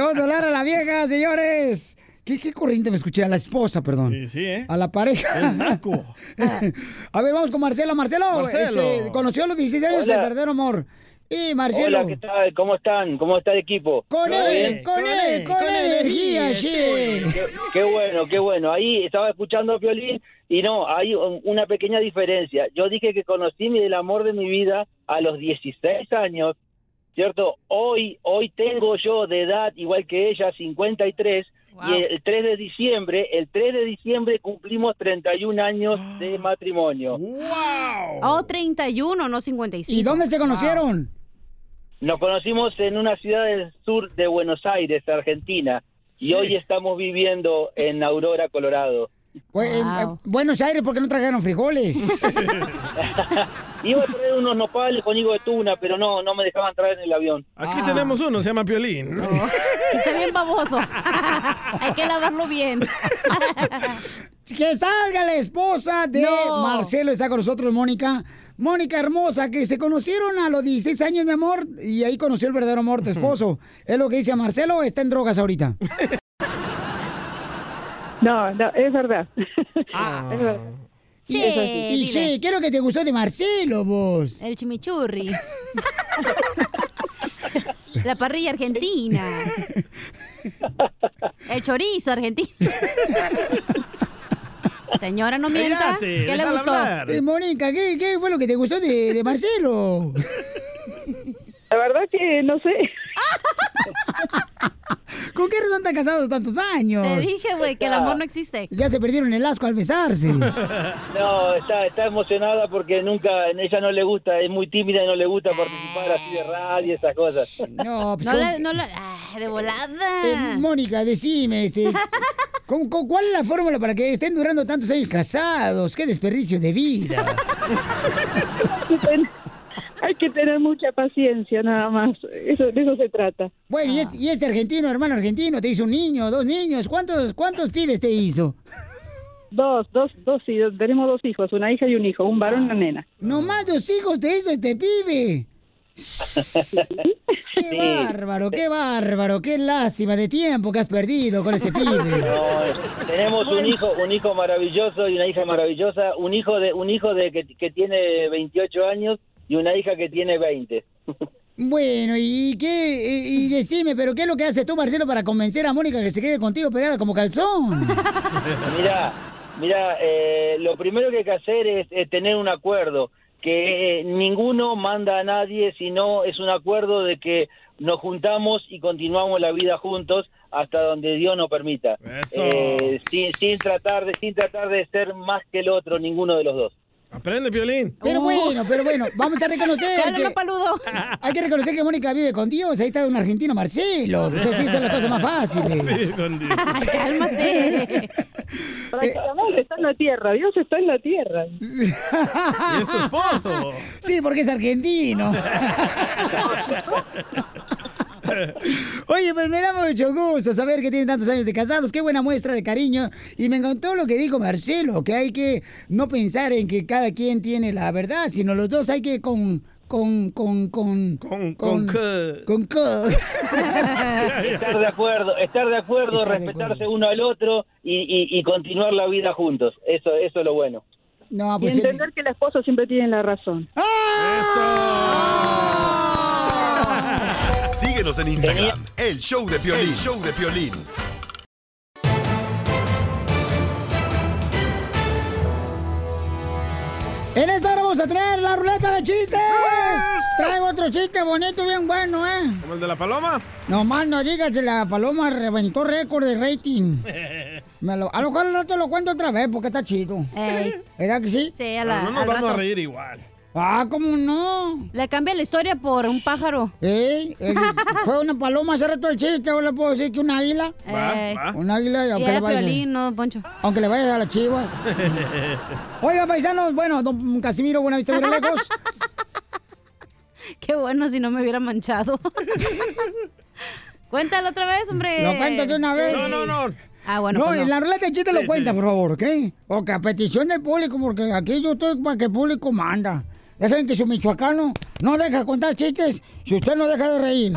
vamos a hablar a la vieja, señores. ¿Qué, qué corriente me escuché? A la esposa, perdón. Sí, sí, ¿eh? A la pareja. El naco. a ver, vamos con Marcelo. Marcelo, Marcelo. este, conoció a los 16 años Hola. el verdadero amor. Y Marcelo. Hola, ¿qué tal? ¿Cómo están? ¿Cómo está el equipo? Con ¿Todo él, con él, con energía, sí. Qué, qué bueno, qué bueno. Ahí estaba escuchando a Violín y no, hay un- una pequeña diferencia. Yo dije que conocí mi- el amor de mi vida a los 16 años, ¿cierto? Hoy, hoy tengo yo de edad igual que ella, 53, y el 3 de diciembre, el 3 de diciembre cumplimos 31 años de matrimonio. Oh, 31, no 55. ¿Y dónde se conocieron? Nos conocimos en una ciudad del sur de Buenos Aires, Argentina, y hoy estamos viviendo en Aurora, Colorado. Pues, eh, eh, Buenos Aires, ¿por qué no trajeron frijoles? Iba a traer unos nopales con higo de tuna, pero no, no me dejaban traer en el avión. Aquí tenemos uno, se llama Piolín. Está bien baboso. Hay que lavarlo bien. que salga la esposa de No. Marcelo, está con nosotros, Mónica. Mónica hermosa, que se conocieron a los 16 años, mi amor, y ahí conoció el verdadero amor, tu esposo. ¿Es lo que dice Marcelo está en drogas ahorita? No, no, es verdad. Ah. Es verdad. Y, Che, y ¿qué es lo que te gustó de Marcelo, vos? El chimichurri. La parrilla argentina. El chorizo argentino. Señora, no mienta. ¿Qué le déjala gustó? hablar. Eh, Mónica, ¿qué, qué fue lo que te gustó de, de Marcelo? La verdad que no sé. ¿Con qué razón están casados tantos años? Te dije, güey, que el amor no existe. Ya se perdieron el asco al besarse. No, está, está emocionada porque nunca, a ella no le gusta, es muy tímida y no le gusta participar así de radio y esas cosas. No, pues No ¿cómo le, que- no le, ah, de volada. Eh, Mónica, decime, este, ¿con- con- ¿cuál es la fórmula para que estén durando tantos años casados? ¡Qué desperdicio de vida! Hay que tener mucha paciencia nada más. Eso, de eso se trata. Bueno, y, este, y este argentino, hermano argentino, te hizo un niño, dos niños. ¿Cuántos, cuántos pibes te hizo? Dos, dos, dos, sí, tenemos dos hijos, una hija y un hijo, un varón y una nena. Nomás dos hijos te hizo este pibe. ¡Qué bárbaro, qué bárbaro! ¡Qué lástima de tiempo que has perdido con este pibe! No, tenemos un hijo, un hijo maravilloso y una hija maravillosa, un hijo de, un hijo de que, que tiene 28 años y una hija que tiene 20. Bueno, ¿y qué? Y, y decime, ¿pero qué es lo que haces tú, Marcelo, para convencer a Mónica que se quede contigo pegada como calzón? Mira, mira, eh, lo primero que hay que hacer es, es tener un acuerdo, que eh, ninguno manda a nadie, sino es un acuerdo de que nos juntamos y continuamos la vida juntos hasta donde Dios nos permita, Eso. Eh, sin, sin tratar de sin tratar de ser más que el otro, ninguno de los dos. Aprende, Piolín. Pero bueno, pero bueno, vamos a reconocer que... paludo. Hay que reconocer que Mónica vive con Dios. Ahí está un argentino, Marcelo. Pues así son las cosas más fáciles. Cálmate. Prácticamente está en la tierra, Dios está en la tierra. Y es tu esposo. Sí, porque es argentino. Oye, pues me da mucho gusto saber que tienen tantos años de casados. Qué buena muestra de cariño. Y me encantó lo que dijo Marcelo, que hay que no pensar en que cada quien tiene la verdad, sino los dos hay que con... Con, con, con, con, con qué. con qué. estar de acuerdo, estar de acuerdo, respetarse uno al otro y, y- y continuar la vida juntos. Eso, eso es lo bueno. No, y pues entender que la esposa siempre tiene la razón. Síguenos en Instagram, el show de Piolín. El show de Piolín. En esta hora vamos a traer la ruleta de chistes. Traigo otro chiste bonito, bien bueno, ¿eh? ¿Como el de la paloma? No más no digas, la paloma reventó récord de rating. Me lo- a lo mejor al rato lo cuento otra vez porque está chido. ¿Verdad que sí? Sí, a Pero la, no nos al vamos rato. a reír igual. Ah, ¿cómo no? Le cambia la historia por un pájaro. ¿Eh? El- fue una paloma hace rato el chiste, ahora le puedo decir que una águila. Va, va. Un águila, y Y aunque era le vaya. Piolín, no, Poncho. Aunque le vaya a la chiva. Oiga, paisanos, bueno, don Casimiro, buena vista, mira lejos. Qué bueno si no me hubiera manchado. Cuéntalo otra vez, hombre. Lo cuento de una vez. Sí. Ah, bueno, no, pues no. en la ruleta de chiste lo cuenta, por favor, ¿ok? O que a petición del público, porque aquí yo estoy para que el público manda. Ya saben que su michoacano no deja contar chistes si usted no deja de reír.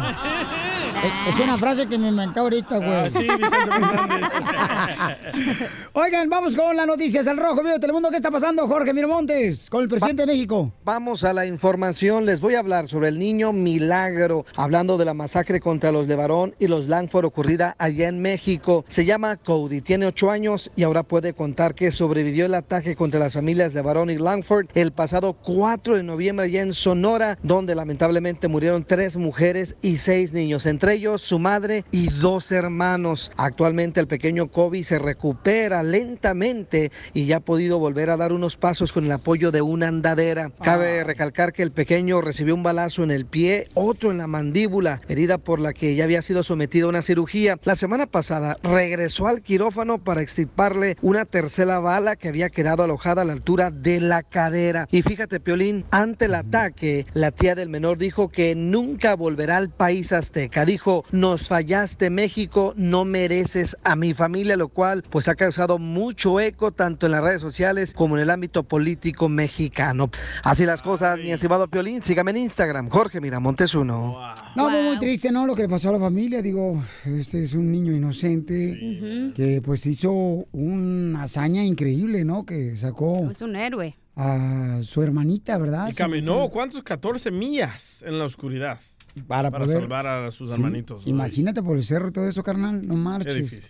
Es, es una frase que me inventé ahorita, güey. Ah, sí, Oigan, vamos con las noticias al rojo, vivo de Telemundo. ¿Qué está pasando, Jorge Miramontes, con el presidente de México? Vamos a la información. Les voy a hablar sobre el niño Milagro, hablando de la masacre contra los Levarón y los Langford ocurrida allá en México. Se llama Cody, tiene ocho años y ahora puede contar que sobrevivió el ataque contra las familias Levarón y Langford el pasado 4 de noviembre allá en Sonora, donde lamentablemente murieron tres mujeres y seis niños, entre ellos su madre y dos hermanos. Actualmente el pequeño Kobe se recupera lentamente y ya ha podido volver a dar unos pasos con el apoyo de una andadera. Cabe recalcar que el pequeño recibió un balazo en el pie, otro en la mandíbula, herida por la que ya había sido sometido a una cirugía. La semana pasada regresó al quirófano para extirparle una tercera bala que había quedado alojada a la altura de la cadera. Y fíjate, Piolín, ante el ataque, la tía del menor dijo que nunca volverá al país azteca. Dijo, nos fallaste México, no mereces a mi familia, lo cual pues ha causado mucho eco tanto en las redes sociales como en el ámbito político mexicano. Así las cosas, mi estimado Piolín, sígame en Instagram, Jorge Miramontes uno. No, fue muy triste, ¿no? Lo que le pasó a la familia. Digo, este es un niño inocente que pues hizo una hazaña increíble, ¿no? Que sacó Es un héroe. A su hermanita, ¿verdad? Y caminó, ¿cuántos? 14 millas en la oscuridad. Para, Para poder- salvar a sus Sí, hermanitos. Imagínate por el cerro y todo eso, carnal. No marches. difícil.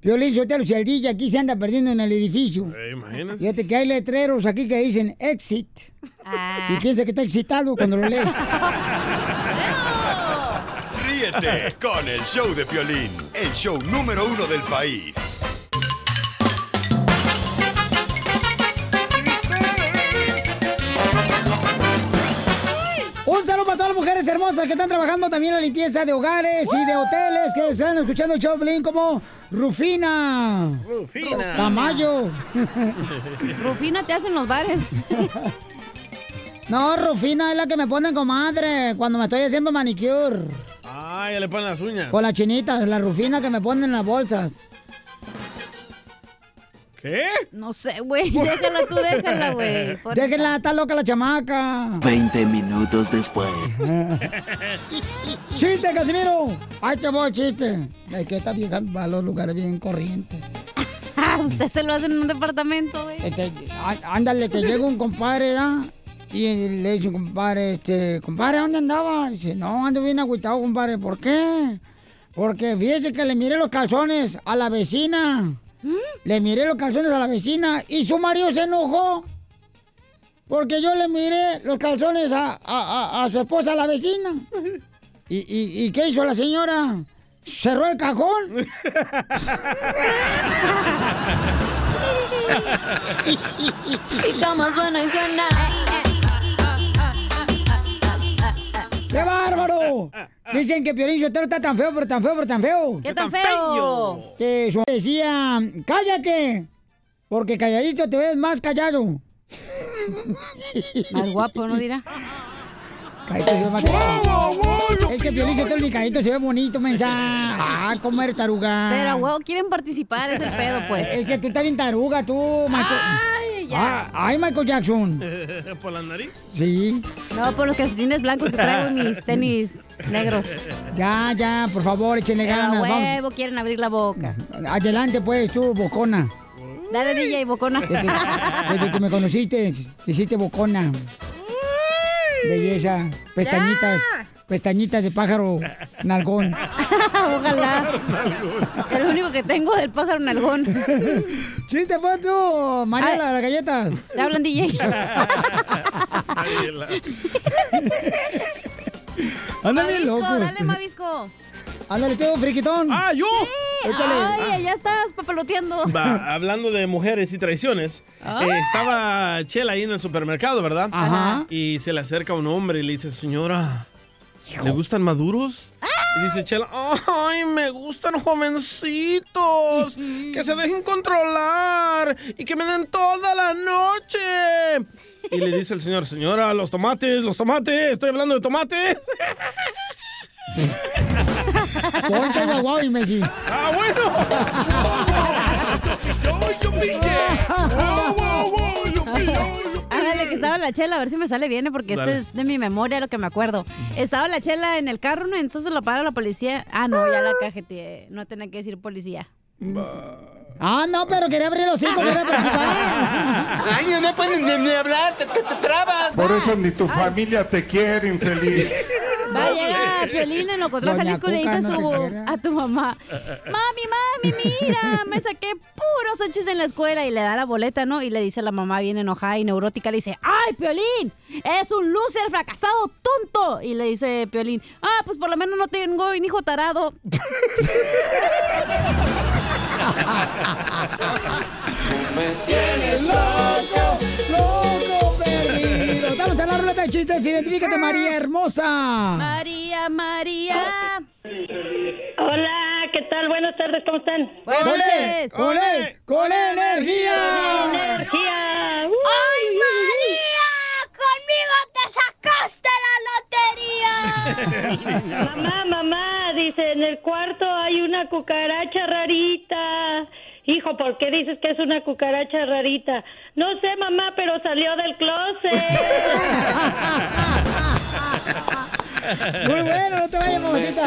Violín, yo te lo si el DJ aquí se anda perdiendo en el edificio. Eh, imagínate. Fíjate que hay letreros aquí que dicen exit. Ah. Y piensa que está excitado cuando lo lees. Ríete con el show de Piolín, el show número uno del país. Hermosas que están trabajando también en la limpieza de hogares y de hoteles que están escuchando el Piolín como Rufina. Rufina. Tamayo. Rufina te hacen los bares. No, Rufina es la que me ponen comadre cuando me estoy haciendo manicure. Ah, ya le ponen las uñas. Con la chinita, la Rufina que me ponen en las bolsas. ¿Qué? No sé, güey. Déjala tú, déjala, güey. Déjenla, está loca la chamaca. 20 minutos después. ¡Chiste, Casimiro! ¡Ahí te voy, chiste! Es que esta vieja va a los lugares bien corrientes. Ah, usted se lo hace en un departamento, güey. Este, ándale, que llega un compadre, ¿ya? Y le dice, compadre, este, compadre, ¿dónde andaba? Dice, no, ando bien agüitado, compadre. ¿Por qué? Porque fíjese que le miré los calzones a la vecina. Le miré los calzones a la vecina y su marido se enojó. Porque yo le miré los calzones a, a- a- a su esposa, a la vecina. ¿Y, y, y qué hizo la señora? Cerró el cajón. Mi cama suena y suena. ¡Qué bárbaro! Dicen que Piolín Sotelo está tan feo, pero tan feo, pero tan feo. ¿Qué tan feo? Que su decía, cállate, porque calladito te ves más callado. Más guapo, ¿no dirá? Cállate, se ve más callado. Es que Piolín Sotelo ni calladito se ve bonito, mensa. Ah, cómo eres taruga. Pero, huevo, quieren participar, es el pedo, pues. Es que tú estás bien taruga, tú, Michael. Ay, ya. Ah, ay, Michael Jackson. ¿Por la nariz? Sí. No, por los calcetines blancos que traigo y mis tenis negros. Ya, ya, por favor, échenle Pero ganas. Vamos. huevo, quieren abrir la boca. Adelante, pues, tú, bocona. Dale, DJ, bocona. Desde, desde que me conociste, hiciste bocona. Belleza, pestañitas, pestañitas de pájaro nalgón. Ojalá. El único que tengo del pájaro nalgón. Chiste, pues tú, María, Ay. la de las galletas. Te hablan, DJ. Anda bien Mavisco, loco. dale, Mavisco. Ándale, tú, friquitón. ¡Ah, yo! Échale. Ay, ya estás papaloteando. Va, hablando de mujeres y traiciones, Ah. eh, estaba Chela ahí en el supermercado, ¿verdad? Ajá. Y se le acerca un hombre y le dice, señora, ¿le gustan maduros? Y dice Chela, ay, me gustan jovencitos, que se dejen controlar y que me den toda la noche. Y le dice el señor, señora, los tomates, los tomates, estoy hablando de tomates. Ponte guau, imbécil. ¡Ah, bueno! Ándale, que estaba la chela, a ver si me sale bien, porque Dale. esto es de mi memoria lo que me acuerdo. Estaba la chela en el carro, ¿no? Entonces lo para la policía. Ah, no, ya la cajeteé. No tenía que decir policía. Ah, no, pero quería abrir los hijos, quería participar. Ay, no pueden ni, ni hablar, te, te- te trabas. Por eso ni tu familia te quiere, infeliz. Va a llegar Piolín en Ocotlán, Jalisco y le dice a, no su- a tu mamá, mami, mami, mira, me saqué puros ochos en la escuela y le da la boleta, ¿no? Y le dice a la mamá bien enojada y neurótica, le dice, ¡ay, Piolín! Es un loser, fracasado, tonto. Y le dice Piolín, ah, pues por lo menos no tengo un hijo tarado. Me tienes loco, loco la ruleta de chistes. Identifícate, María hermosa. María, María. Hola, ¿qué tal? Buenas tardes, ¿cómo están? Buenas Con noches. él, con él, con energía. Con energía. ¡Ay, María! ¡Conmigo te sacaste la lotería! mamá, mamá, dice, en el cuarto hay una cucaracha rarita. Hijo, ¿por qué dices que es una cucaracha rarita? No sé, mamá, pero salió del closet. Muy bueno, no te vayas, mamacita.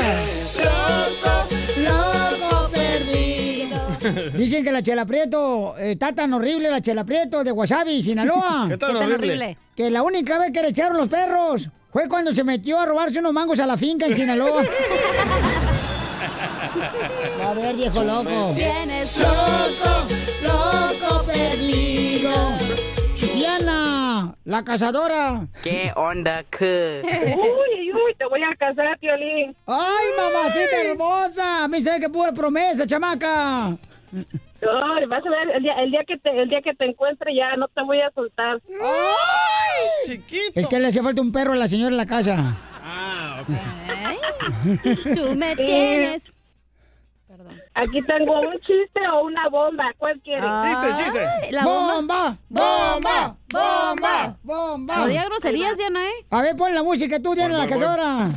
Loco, loco perdido. Dicen que la chela prieto eh, está tan horrible, la chela prieto de Wasabi, Sinaloa. ¿Qué tan ¿Qué tan horrible? horrible? Que la única vez que le echaron los perros fue cuando se metió a robarse unos mangos a la finca en Sinaloa. A ver, viejo loco. Tienes loco, loco perdido. Diana, la cazadora. ¿Qué onda, que? Uy, uy, te voy a casar, Piolín. ¡Ay, mamacita hermosa! A mí se ve que pura promesa, chamaca. Ay, vas a ver, el día, el día que te, el día que te encuentre ya no te voy a soltar. ¡Ay! Chiquito. Es que le hacía falta un perro a la señora en la casa. Ah, ok. Tú me tienes. Aquí tengo un chiste o una bomba. ¿Cuál quieres? Chiste, chiste. La bomba. ¡Bomba! ¡Bomba! ¡Bomba! ¡Bomba! No digas groserías, Diana, ¿eh? A ver, pon la música tú, Diana, la cazadora.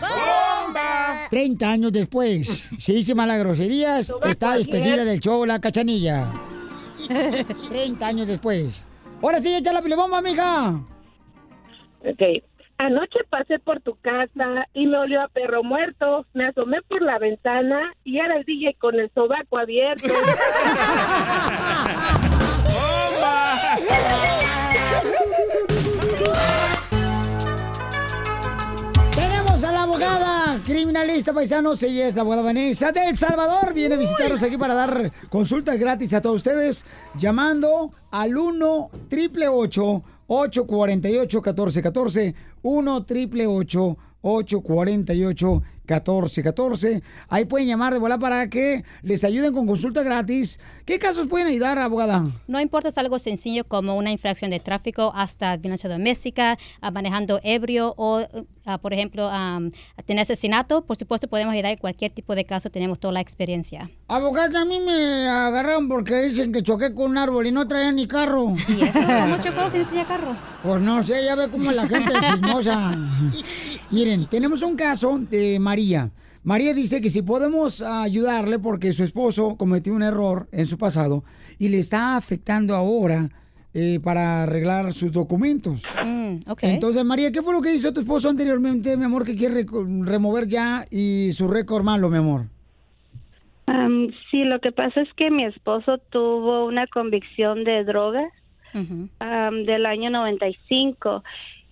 ¡Bomba! 30 años después, si dice malas groserías, está despedida del show La Cachanilla. 30 años después. Ahora sí, echa la pilebomba, mija. Ok. Anoche pasé por tu casa y me olió a perro muerto. Me asomé por la ventana y era el DJ con el sobaco abierto. Tenemos a la abogada criminalista paisanos. Ella es la abogada Vanessa de El Salvador. Viene a visitarnos aquí para dar consultas gratis a todos ustedes. Llamando al 1 888 848 1414 1 888 848 1414 Ahí pueden llamar de volar para que les ayuden con consulta gratis. ¿Qué casos pueden ayudar, abogada? No importa, es algo sencillo como una infracción de tráfico hasta violencia doméstica, manejando ebrio o, ah, por ejemplo, am, tener asesinato. Por supuesto, podemos ayudar en cualquier tipo de caso, tenemos toda la experiencia. Abogada, a mí me agarraron porque dicen que choqué con un árbol y no traía ni carro. ¿Y eso? ¿Cómo chocó si no tenía carro? Pues no sé, ya ve cómo la gente es chismosa. Miren, tenemos un caso de María. María dice que si podemos ayudarle porque su esposo cometió un error en su pasado y le está afectando ahora eh, para arreglar sus documentos. Mm, ok. Entonces, María, ¿qué fue lo que hizo tu esposo anteriormente, mi amor, que quiere remover ya y su récord malo, mi amor? Am, sí, lo que pasa es que mi esposo tuvo una convicción de drogas am, del año 95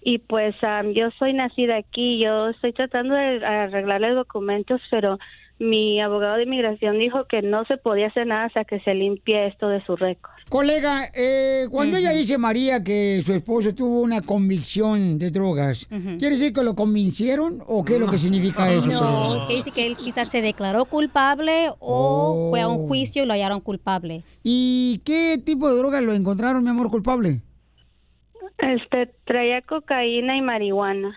y pues am, yo soy nacida aquí, yo estoy tratando de arreglarle documentos, pero mi abogado de inmigración dijo que no se podía hacer nada hasta que se limpie esto de su récord. Colega, eh, cuando ella dice, María, que su esposo tuvo una convicción de drogas, ¿quiere decir que lo convencieron o qué es lo que significa eso? No, que dice que él quizás se declaró culpable o fue a un juicio y lo hallaron culpable. ¿Y qué tipo de drogas lo encontraron, mi amor, culpable? Este traía cocaína y marihuana.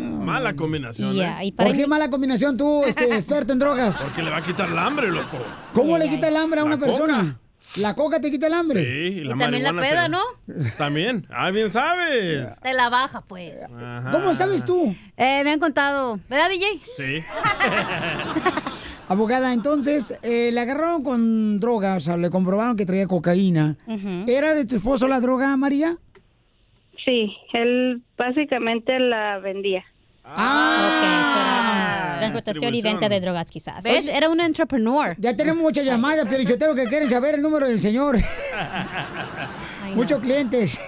Mala combinación. ¿eh? ¿Por qué mala combinación tú, este, experto en drogas? Porque le va a quitar el hambre, loco. ¿Cómo le quita el hambre a una persona? ¿La coca te quita el hambre? Sí, y la también la peda, te- ¿no? También. Ah, bien sabes. Te la baja, pues. Ajá. ¿Cómo sabes tú? Eh, me han contado. ¿Verdad, DJ? Sí. Abogada, entonces, eh, le agarraron con droga, o sea, le comprobaron que traía cocaína. ¿Era de tu esposo la droga, María? Sí, él básicamente la vendía. Ah, transportación y venta de drogas quizás. ¿Ves? Era un entrepreneur. Ya tenemos muchas llamadas, pero yo tengo que quieren saber el número del señor. Muchos clientes.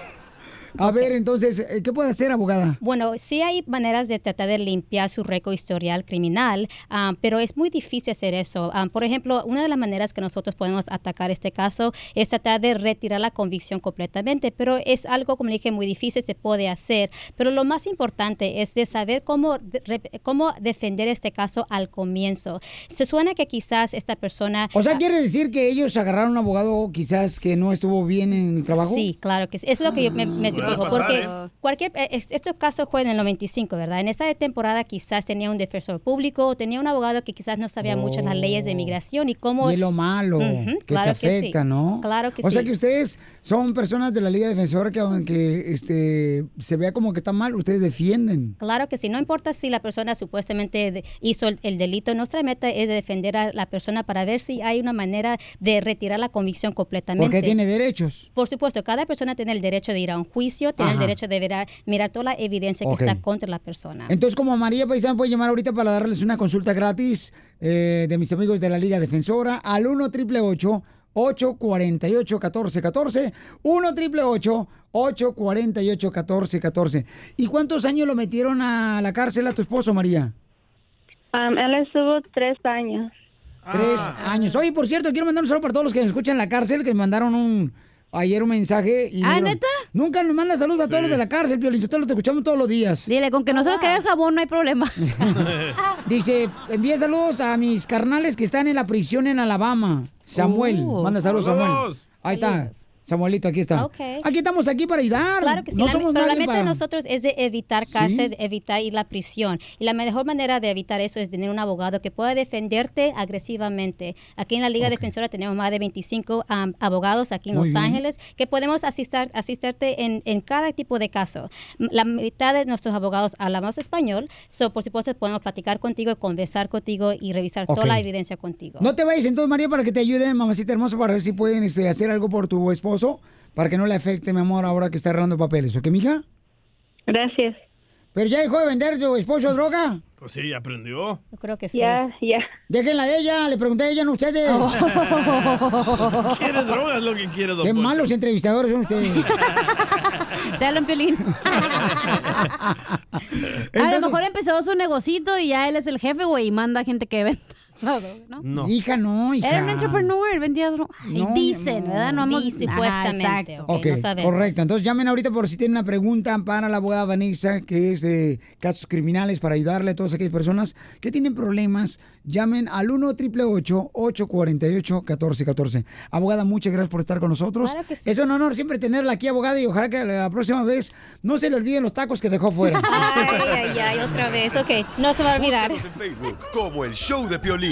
A ver, entonces, eh, ¿qué puede hacer, abogada? Bueno, sí hay maneras de tratar de limpiar su récord historial criminal, ah, pero es muy difícil hacer eso. Ah, por ejemplo, una de las maneras que nosotros podemos atacar este caso es tratar de retirar la convicción completamente, pero es algo, como dije, muy difícil, se puede hacer. Pero lo más importante es de saber cómo, de- cómo defender este caso al comienzo. Se suena que quizás esta persona... O sea, ah, ¿quiere decir que ellos agarraron un abogado quizás que no estuvo bien en el trabajo? Sí, claro que sí. Eso es lo que yo me, me Pasar, porque ¿eh? cualquier, eh, es- estos casos fue en el 95, ¿verdad? En esta temporada quizás tenía un defensor público o tenía un abogado que quizás no sabía mucho las leyes de inmigración y cómo... Oh. Y es lo malo que claro te que sí. afecta, ¿no? Claro que o sea sí. que ustedes son personas de la Liga Defensora que aunque este, se vea como que está mal, ustedes defienden. Claro que sí, no importa si la persona supuestamente hizo el, el delito, nuestra meta es de defender a la persona para ver si hay una manera de retirar la convicción completamente. Porque tiene derechos. Por supuesto, cada persona tiene el derecho de ir a un juicio, tiene el Ajá. derecho de ver- mirar toda la evidencia Ok. que está contra la persona. Entonces, como María Paisán puede llamar ahorita para darles una consulta gratis eh, de mis amigos de la Liga Defensora al 1 888 848 1414 1 888 848 1414 ¿Y cuántos años lo metieron a la cárcel a tu esposo, María? Um, él estuvo tres años. Tres Ah. años. Oye, por cierto, quiero mandar un saludo para todos los que nos escuchan en la cárcel, que me mandaron un ayer un mensaje. Y ¿Ah, neta? Nunca nos manda saludos a todos los de la cárcel, Pio Lichotelo, te escuchamos todos los días. Dile, con que no se nos caiga el jabón no hay problema. Dice, envía saludos a mis carnales que están en la prisión en Alabama. Samuel, Uh. manda saludos, Samuel. Saludos. Ahí está. Samuelito, aquí está. Ok. Aquí estamos aquí para ayudar. Claro que sí, No la- somos pero la meta para- de nosotros es de evitar Sí. cárcel, de evitar ir a la prisión. Y la mejor manera de evitar eso es tener un abogado que pueda defenderte agresivamente. Aquí en la Liga Defensora tenemos más de 25 am, abogados aquí en Muy Los bien. Ángeles que podemos asistir, asisterte en, en cada tipo de caso. La mitad de nuestros abogados hablamos español, so por supuesto podemos platicar contigo, conversar contigo y revisar Ok. toda la evidencia contigo. No te vayas entonces, María, para que te ayuden, mamacita hermosa, para ver si pueden este, hacer algo por tu esposo, para que no le afecte, mi amor, ahora que está arreglando papeles. ¿Ok, mija? Gracias. ¿Pero ya dejó de vender tu esposo droga? Pues sí, ya aprendió. Yo creo que sí. Ya, ya. Déjenla a ella, le pregunté a ella, no a ustedes. Quiere drogas lo que quiere, don Qué Poncho. malos entrevistadores son ustedes. Te hablan, Piolín. A lo mejor empezó su negocito y ya él es el jefe, güey, y manda gente que venda. ¿No? No. Hija, no, hija. Era un entrepreneur, vendía droga. No, dicen, ¿verdad? No hemos Dice, Ajá, supuestamente, exacto. ok, Ok, no sabemos. correcto. Entonces llamen ahorita por si tienen una pregunta para la abogada Vanessa, que es de casos criminales, para ayudarle a todas aquellas personas que tienen problemas. Llamen al 1 888 848 1414 Abogada, muchas gracias por estar con nosotros. Claro que sí. Es un honor siempre tenerla aquí, abogada, y ojalá que la próxima vez no se le olviden los tacos que dejó fuera. Ay, ay, ay, otra vez. Ok, no se va a olvidar. Búscanos en Facebook como el show de Piolín.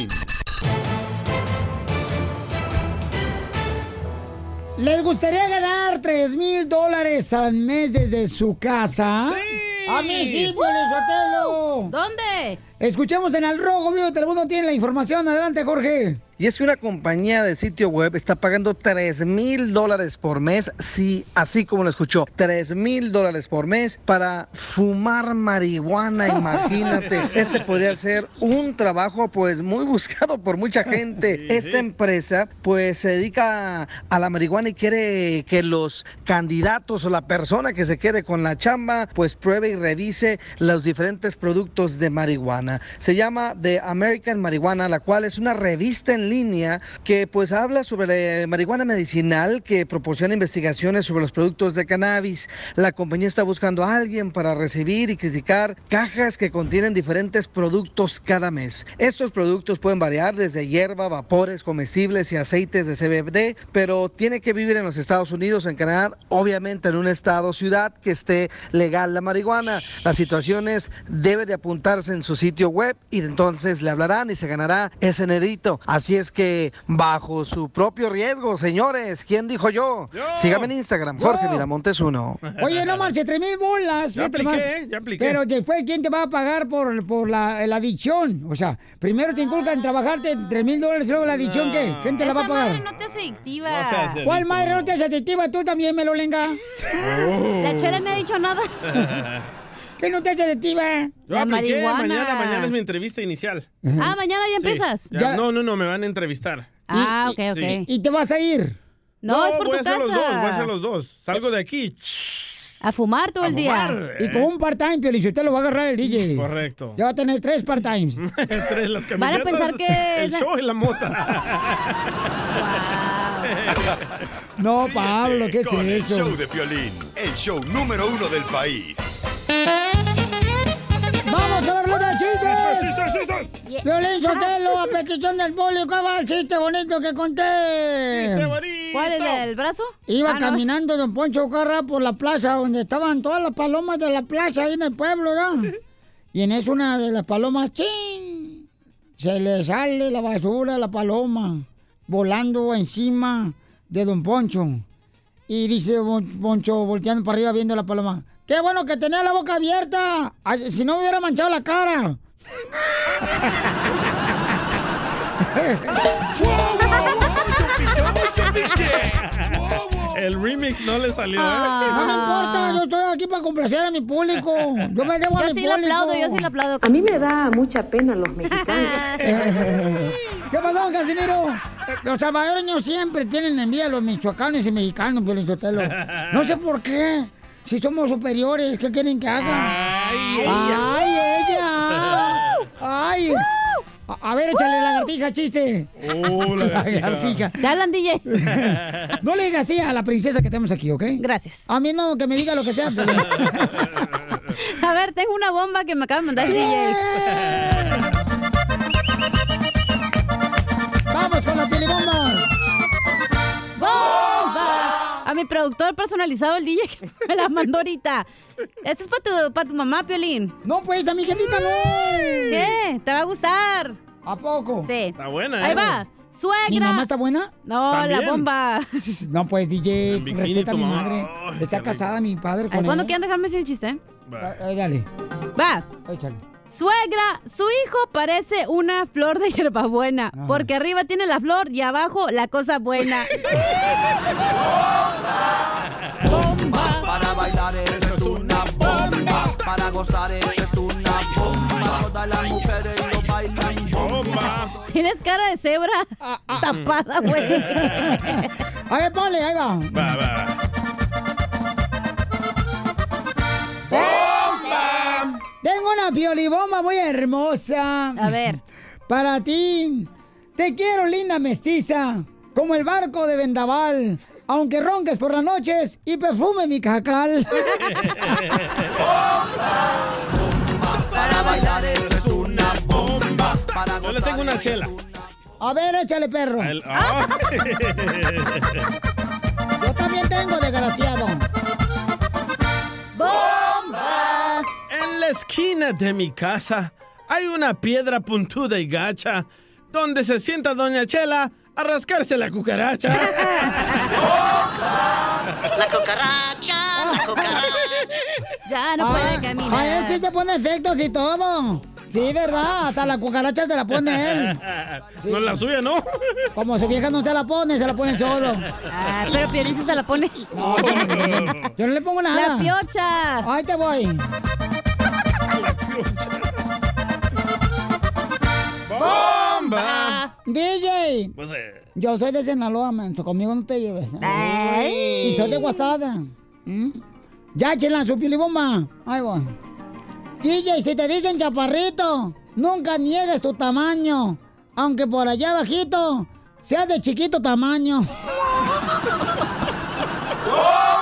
¿Les gustaría ganar 3 mil dólares al mes desde su casa? ¡A mí sí, Piolín Sotelo! ¿Dónde? Escuchemos en el rojo, vivo Telemundo tiene la información. Adelante, Jorge. Y es que una compañía de sitio web está pagando 3 mil dólares por mes, sí, así como lo escuchó, 3 mil dólares por mes para fumar marihuana, imagínate. Este podría ser un trabajo pues muy buscado por mucha gente. Esta empresa pues se dedica a la marihuana y quiere que los candidatos o la persona que se quede con la chamba pues pruebe y revise los diferentes productos de marihuana. Se llama The American Marijuana, la cual es una revista en línea que pues habla sobre la marihuana medicinal que proporciona investigaciones sobre los productos de cannabis. La compañía está buscando a alguien para recibir y criticar cajas que contienen diferentes productos cada mes. Estos productos pueden variar desde hierba, vapores, comestibles y aceites de CBD, pero tiene que vivir en los Estados Unidos, en Canadá, obviamente en un estado ciudad que esté legal la marihuana. Las situaciones debe de apuntarse en su sitio web y entonces le hablarán y se ganará ese nerito. Así es es que bajo su propio riesgo, señores, ¿quién dijo yo? Sígame en Instagram, Jorge Yo. Miramontes uno. Oye, no marche, tres mil bolas. Ya apliqué, más. ya apliqué. Pero después, ¿quién te va a pagar por, por la, la adicción? O sea, primero te inculcan trabajarte tres mil dólares y luego la adicción, ¿qué? ¿Quién te la va a Esa pagar? madre no te hace adictiva. ¿Cuál madre no te hace adictiva? Tú también, me lo lenga. La chela no ha dicho nada. ¿Qué no te hace adictiva? Yo La apliqué, marihuana. mañana, mañana es mi entrevista inicial. Ah, mañana ya Sí, empiezas. ya- No, no, no, me van a entrevistar. Ah, ok, ok. Sí. ¿Y te vas a ir? No, es por voy tu a hacer los casa. dos, voy a hacer los dos. Salgo de aquí. A fumar todo A el día. fumar. Y con un part-time, pero usted lo va a agarrar el DJ. Correcto. Ya va a tener tres part-times. Tres las Van a camisetas, pensar que El show y la mota. No, Pablo, ¿qué es Con el eso? show de Piolín, el show número uno del país. Violín Sotelo, a petición del público, ¿cuál va el chiste bonito que conté? ¿Cuál, el del brazo? Iba Ah, no, caminando don Poncho Carra por la plaza donde estaban todas las palomas de la plaza ahí en el pueblo, ¿verdad? Y en eso una de las palomas, ¡chin! Se le sale la basura a la paloma volando encima de don Poncho. Y dice don Poncho volteando para arriba viendo la paloma. ¡Qué bueno que tenía la boca abierta! Si no me hubiera manchado la cara. El remix no le salió, Ah. No me ¿eh? importa, yo estoy aquí para complacer a mi público. Yo me debo a Yo mi sí le público. aplaudo, yo sí le aplaudo. A mí me da mucha pena los mexicanos. ¿Qué pasó, Casimiro? Eh, Los salvadoreños siempre tienen envidia a los michoacanos y mexicanos, Piolín Sotelo. No sé por qué. Si somos superiores, ¿qué quieren que haga? ¡Ay, ¡Ay, ella! ¡Ay! A, a ver, échale lagartija, chiste. Oh, lagartija. Te hablan, DJ. No le digas así a la princesa que tenemos aquí, ¿ok? Gracias. A mí no, que me diga lo que sea, Piolín. A ver, tengo una bomba que me acaba de mandar el DJ. ¡Vamos con la pilibomba! ¡Bomba! A mi productor personalizado, el DJ, que me la mandó ahorita. Este es para tu, pa' tu mamá, Piolín. No, pues, a mi jefita no. ¿Qué? ¿Te va a gustar? ¿A poco? Sí. Está buena, Ahí ¿eh? va. Suegra. ¿Mi mamá está buena? No, la bomba. No, pues, DJ, bikini respeta a tu mi mamá. madre. Ay, Está casada mi padre con ¿Cuándo ella. quieran dejarme decir el chiste? eh? Ah, ah, dale, Va. échale. Suegra, su hijo parece una flor de hierbabuena, porque arriba tiene la flor y abajo la cosa buena. Para bailar esto es una bomba. Para gozar esto es una bomba. Todas las mujeres lo bailan bomba. Tienes cara de cebra tapada, güey. A ver, ponle, ahí va. Va, va, una piolibomba muy hermosa. A ver. Para ti. Te quiero, linda mestiza. Como el barco de Vendaval. Aunque ronques por las noches y perfume mi cacal. Para bailar esto es una bomba. Para Yo le tengo una chela. A ver, échale, perro. El-. Yo también tengo, desgraciado. Esquina de mi casa hay una piedra puntuda y gacha donde se sienta Doña Chela a rascarse la cucaracha. La cucaracha, la cucaracha. Ya no puede Ah, A él caminar. sí se pone efectos y todo. Sí, ¿verdad? Hasta la cucaracha se la pone él. No la suya, ¿no? Como su vieja no se la pone, se la pone solo. Ah, pero se la pone. No, yo no le pongo nada. La piocha. Ahí te voy. ¡Bomba! DJ, Pues, eh, yo soy de Sinaloa, menso. Conmigo no te lleves. Ay. Y soy de Guasada. ¿Mm? Ya, chela, su pilibomba. Ahí voy. DJ, si te dicen chaparrito, nunca niegues tu tamaño. Aunque por allá bajito, sea de chiquito tamaño. Ríete.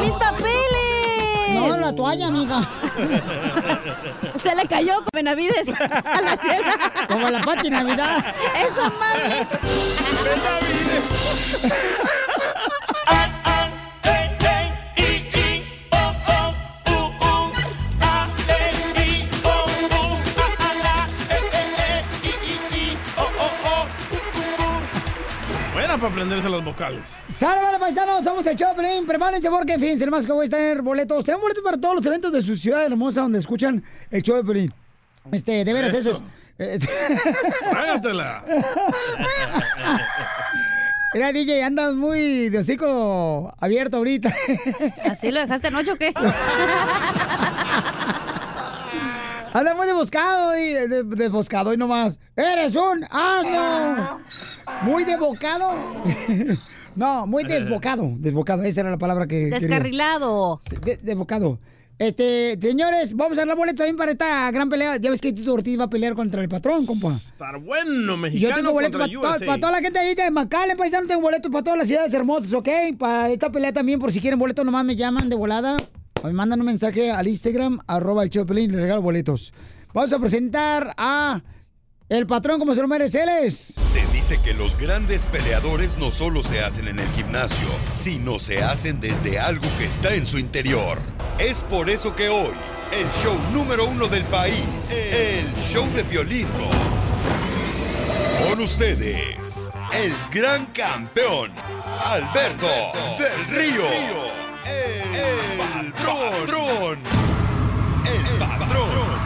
¡Mis papeles! No, la toalla, amiga. Se le cayó con Benavides a la chela. Como la Pati Navidad. ¡Esa madre! Locales. ¡Sálvale, paisanos! Somos el Choplin. Prepárense porque, fíjense, más que voy a tener boletos. Tenemos boletos para todos los eventos de su ciudad hermosa donde escuchan el Pelín. Este, de veras, eso, Eso. es. Trágatela. Mira, DJ, andas muy de hocico abierto ahorita. ¿Así lo dejaste anoche o qué? Andas muy desboscado, de, de, desboscado y nomás. ¡Eres un asno! ¿Muy desbocado? no, muy desbocado. Desbocado, esa era la palabra que. Descarrilado. De- desbocado. Este, señores, vamos a dar la boleta también para esta gran pelea. Ya ves que Tito Ortiz va a pelear contra el patrón, compa. Estar bueno, mexicano yo tengo boletos para, USA. toda la gente ahí de McAllen, paisano. Tengo boletos para todas las ciudades hermosas, ¿ok? Para esta pelea también, por si quieren boletos, nomás me llaman de volada. Me mandan un mensaje al Instagram, arroba el Choplin, les regalo boletos. Vamos a presentar a el patrón como se lo merece. Él. Se dice que los grandes peleadores no solo se hacen en el gimnasio, sino se hacen desde algo que está en su interior. Es por eso que hoy, el show número uno del país, el show de violín. Con ustedes, el gran campeón, Alberto del Río. El patrón. El patrón.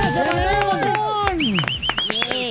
¡Ese patrón!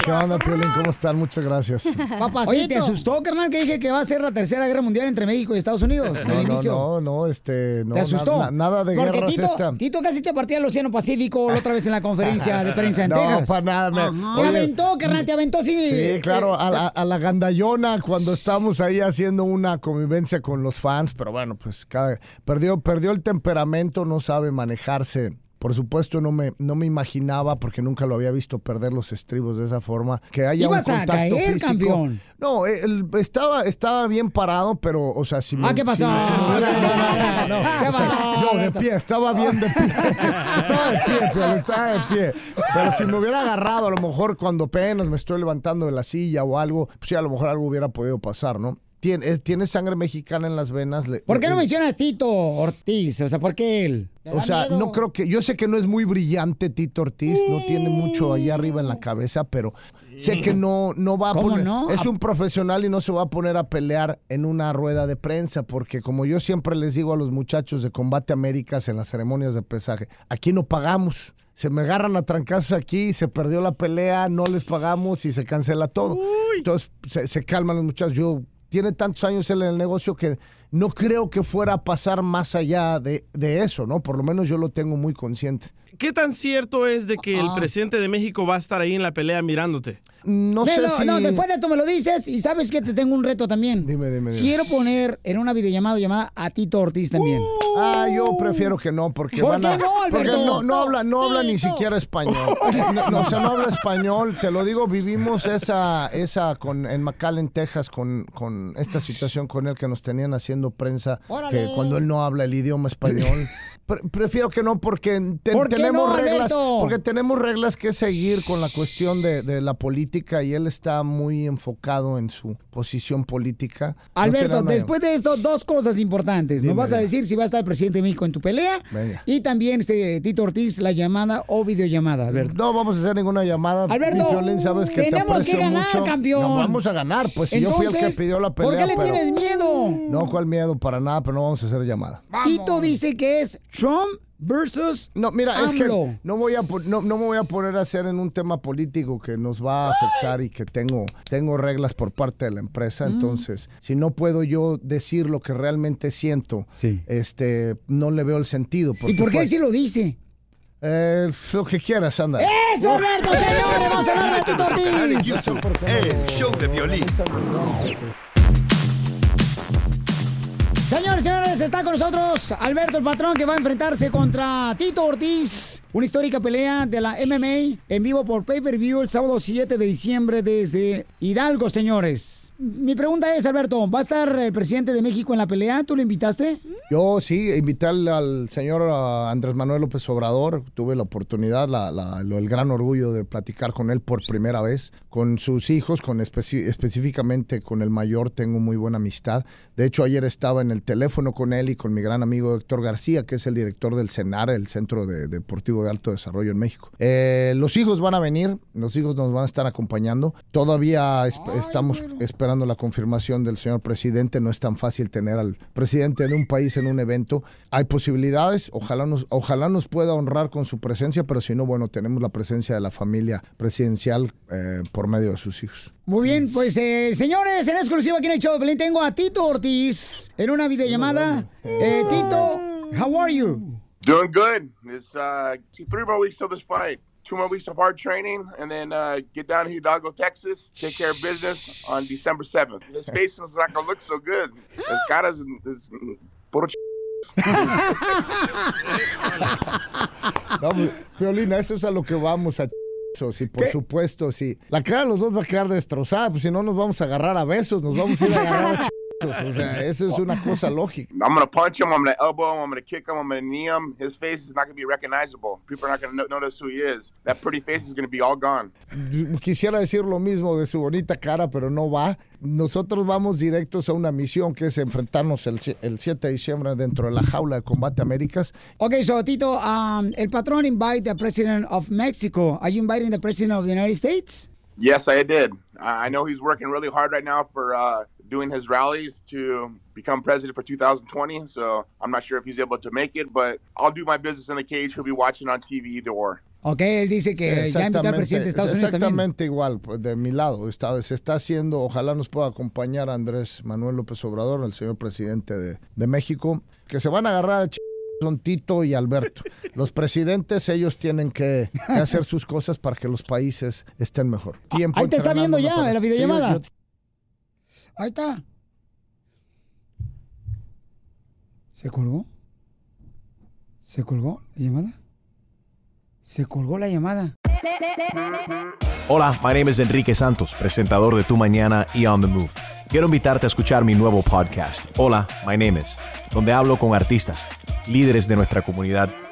¿Qué onda, Piolín? ¿Cómo están? Muchas gracias. Oye, ¿te asustó, carnal, que dije que va a ser la tercera guerra mundial entre México y Estados Unidos? No, al no, inicio? no, no, este, no. ¿Te asustó? na- nada de Porque guerras Tito, esta. Tito casi te partía el Océano Pacífico la otra vez en la conferencia de prensa en No, Texas. para nada, me-. Te oye, aventó, carnal, te aventó así. Sí, claro, eh, a la, a la gandallona cuando estamos ahí haciendo una convivencia con los fans, pero bueno, pues cada, perdió, perdió el temperamento, no sabe manejarse. Por supuesto, no me, no me imaginaba, porque nunca lo había visto perder los estribos de esa forma, que haya Ibas un a contacto caer, físico. campeón. No, él estaba, estaba bien parado, pero, o sea, si me... Ah, ¿qué pasó? si- si me hubiera- no, no, no, no, ¿Qué o sea, pasó? no, de pie, estaba bien de pie. estaba de pie, pero estaba de pie. Pero si me hubiera agarrado, a lo mejor cuando apenas me estoy levantando de la silla o algo, pues sí, a lo mejor algo hubiera podido pasar, ¿no? Tiene, eh, tiene sangre mexicana en las venas. ¿Por qué no mencionas a Tito Ortiz? O sea, ¿por qué él? o sea, no creo que. Yo sé que no es muy brillante Tito Ortiz, no tiene mucho allá arriba en la cabeza, pero sé que no, no va a ¿Cómo poner. no? Es un profesional y no se va a poner a pelear en una rueda de prensa, porque como yo siempre les digo a los muchachos de Combate Américas en las ceremonias de pesaje, aquí no pagamos. Se me agarran a trancazos aquí, se perdió la pelea, no les pagamos y se cancela todo. Entonces se, se calman los muchachos. Yo tiene tantos años en el negocio que no creo que fuera a pasar más allá de, de eso, ¿no? Por lo menos yo lo tengo muy consciente. ¿Qué tan cierto es de que el Ah. presidente de México va a estar ahí en la pelea mirándote? No Ve, no, no, después de esto me lo dices y sabes que te tengo un reto también. Dime, dime, dime. Quiero poner en una videollamada llamada a Tito Ortiz también. Ah, yo prefiero que no, porque ¿Por van qué a- no, porque Alberto? no, no habla, no habla ni siquiera español. No, no, o sea, no habla español. Te lo digo, vivimos esa, esa con, en McAllen, Texas, con, con esta situación con él que nos tenían haciendo prensa, que cuando él no habla el idioma español. Pre- prefiero que no, porque te- ¿Por qué tenemos no, reglas, porque tenemos reglas que seguir con la cuestión de, de la política y él está muy enfocado en su posición política. Alberto, después de esto, dos cosas importantes. Nos Dime, vas a decir si va a estar el presidente de México en tu pelea Venga. y también este Tito Ortiz, la llamada o videollamada, Alberto. No vamos a hacer ninguna llamada. Alberto, Piolín, sabes que te tenemos que aprecio ganar, mucho. campeón. No, vamos a ganar, pues si yo fui el que pidió la pelea. ¿por qué le pero- tienes miedo? No, cuál miedo para nada, pero no vamos a hacer llamada. Tito dice que es Trump versus No, mira, es que no voy a no, no me voy a poner a hacer en un tema político que nos va a afectar y que tengo tengo reglas por parte de la empresa, Mm. entonces si no puedo yo decir lo que realmente siento, este no le veo el sentido. ¿Y porque por qué él sí lo dice? Eh, lo que quieras, anda. ¡Eso, Alberto, señores! ¡Vamos a Suscríbete a! YouTube, El Show de Violín. Señores, señores, está con nosotros Alberto el Patrón que va a enfrentarse contra Tito Ortiz. Una histórica pelea de la MMA en vivo por pay-per-view el sábado 7 de diciembre desde Hidalgo, señores. Mi pregunta es, Alberto, ¿va a estar el presidente de México en la pelea? ¿Tú lo invitaste? Yo sí, invité al, al señor ah, Andrés Manuel López Obrador. Tuve la oportunidad, la- el gran orgullo de platicar con él por primera vez. Con sus hijos, con específicamente con el mayor, tengo muy buena amistad. De hecho, ayer estaba en el teléfono con él y con mi gran amigo Héctor García, que es el director del CENAR, el Centro de- Deportivo de Alto Desarrollo en México. Eh, los hijos van a venir, los hijos nos van a estar acompañando. Todavía esp- estamos esperando esperando la confirmación del señor presidente. No es tan fácil tener al presidente de un país en un evento. Hay posibilidades, ojalá nos, ojalá nos pueda honrar con su presencia, pero si no, bueno, tenemos la presencia de la familia presidencial eh, por medio de sus hijos. Muy bien, pues eh, señores, en exclusiva aquí en el show de tengo a Tito Ortiz en una videollamada. Eh, Tito, how are you? Doing good. It's uh, three more weeks till this fight. Two more weeks of hard training, and then uh, get down to Hidalgo, Texas, take care of business on December 7th. His face is not going to look so good. His caras is puro ch- No, Violina, eso es a lo que vamos a sí, por supuesto, sí. La cara de los dos va a quedar destrozada, pues si no nos vamos a agarrar a besos, nos vamos a ir a agarrar a ch- O sea, eso es una cosa lógica. I'm going to punch him. I'm going to elbow him. I'm going to kick him. I'm going to knee him. His face is not going to be recognizable. People are not going to notice who he is. That pretty face is going to be all gone. Quisiera decir lo mismo de su bonita cara, pero no va. Nosotros vamos directos a una misión que es enfrentarnos el, el 7 de diciembre dentro de la jaula de Combate Américas. Ok, so Tito, um, el patrón invite the president of Mexico. Are you inviting the president of the United States? Yes, I did. I I know he's working really hard right now for uh, doing his rallies to become president for 2020. So I'm not sure if he's able to make it, but I'll do my business in the cage. He'll be watching on TV either or. Ok, él dice que ya invitó al presidente de Estados Unidos también. exactamente igual, pues, de mi lado. Está, se está haciendo, ojalá nos pueda acompañar Andrés Manuel López Obrador, el señor presidente de, de México, que se van a agarrar a ch- son Tito y Alberto. Los presidentes, ellos tienen que, que hacer sus cosas para que los países estén mejor. Tiempo Ahí te está viendo ya mejor. en la videollamada. Sí, Ahí está. ¿Se colgó? ¿Se colgó la llamada? ¿Se colgó la llamada? Hola, my name is Enrique Santos, presentador de Tu Mañana y On the Move. Quiero invitarte a escuchar mi nuevo podcast, Hola, my name is, donde hablo con artistas, líderes de nuestra comunidad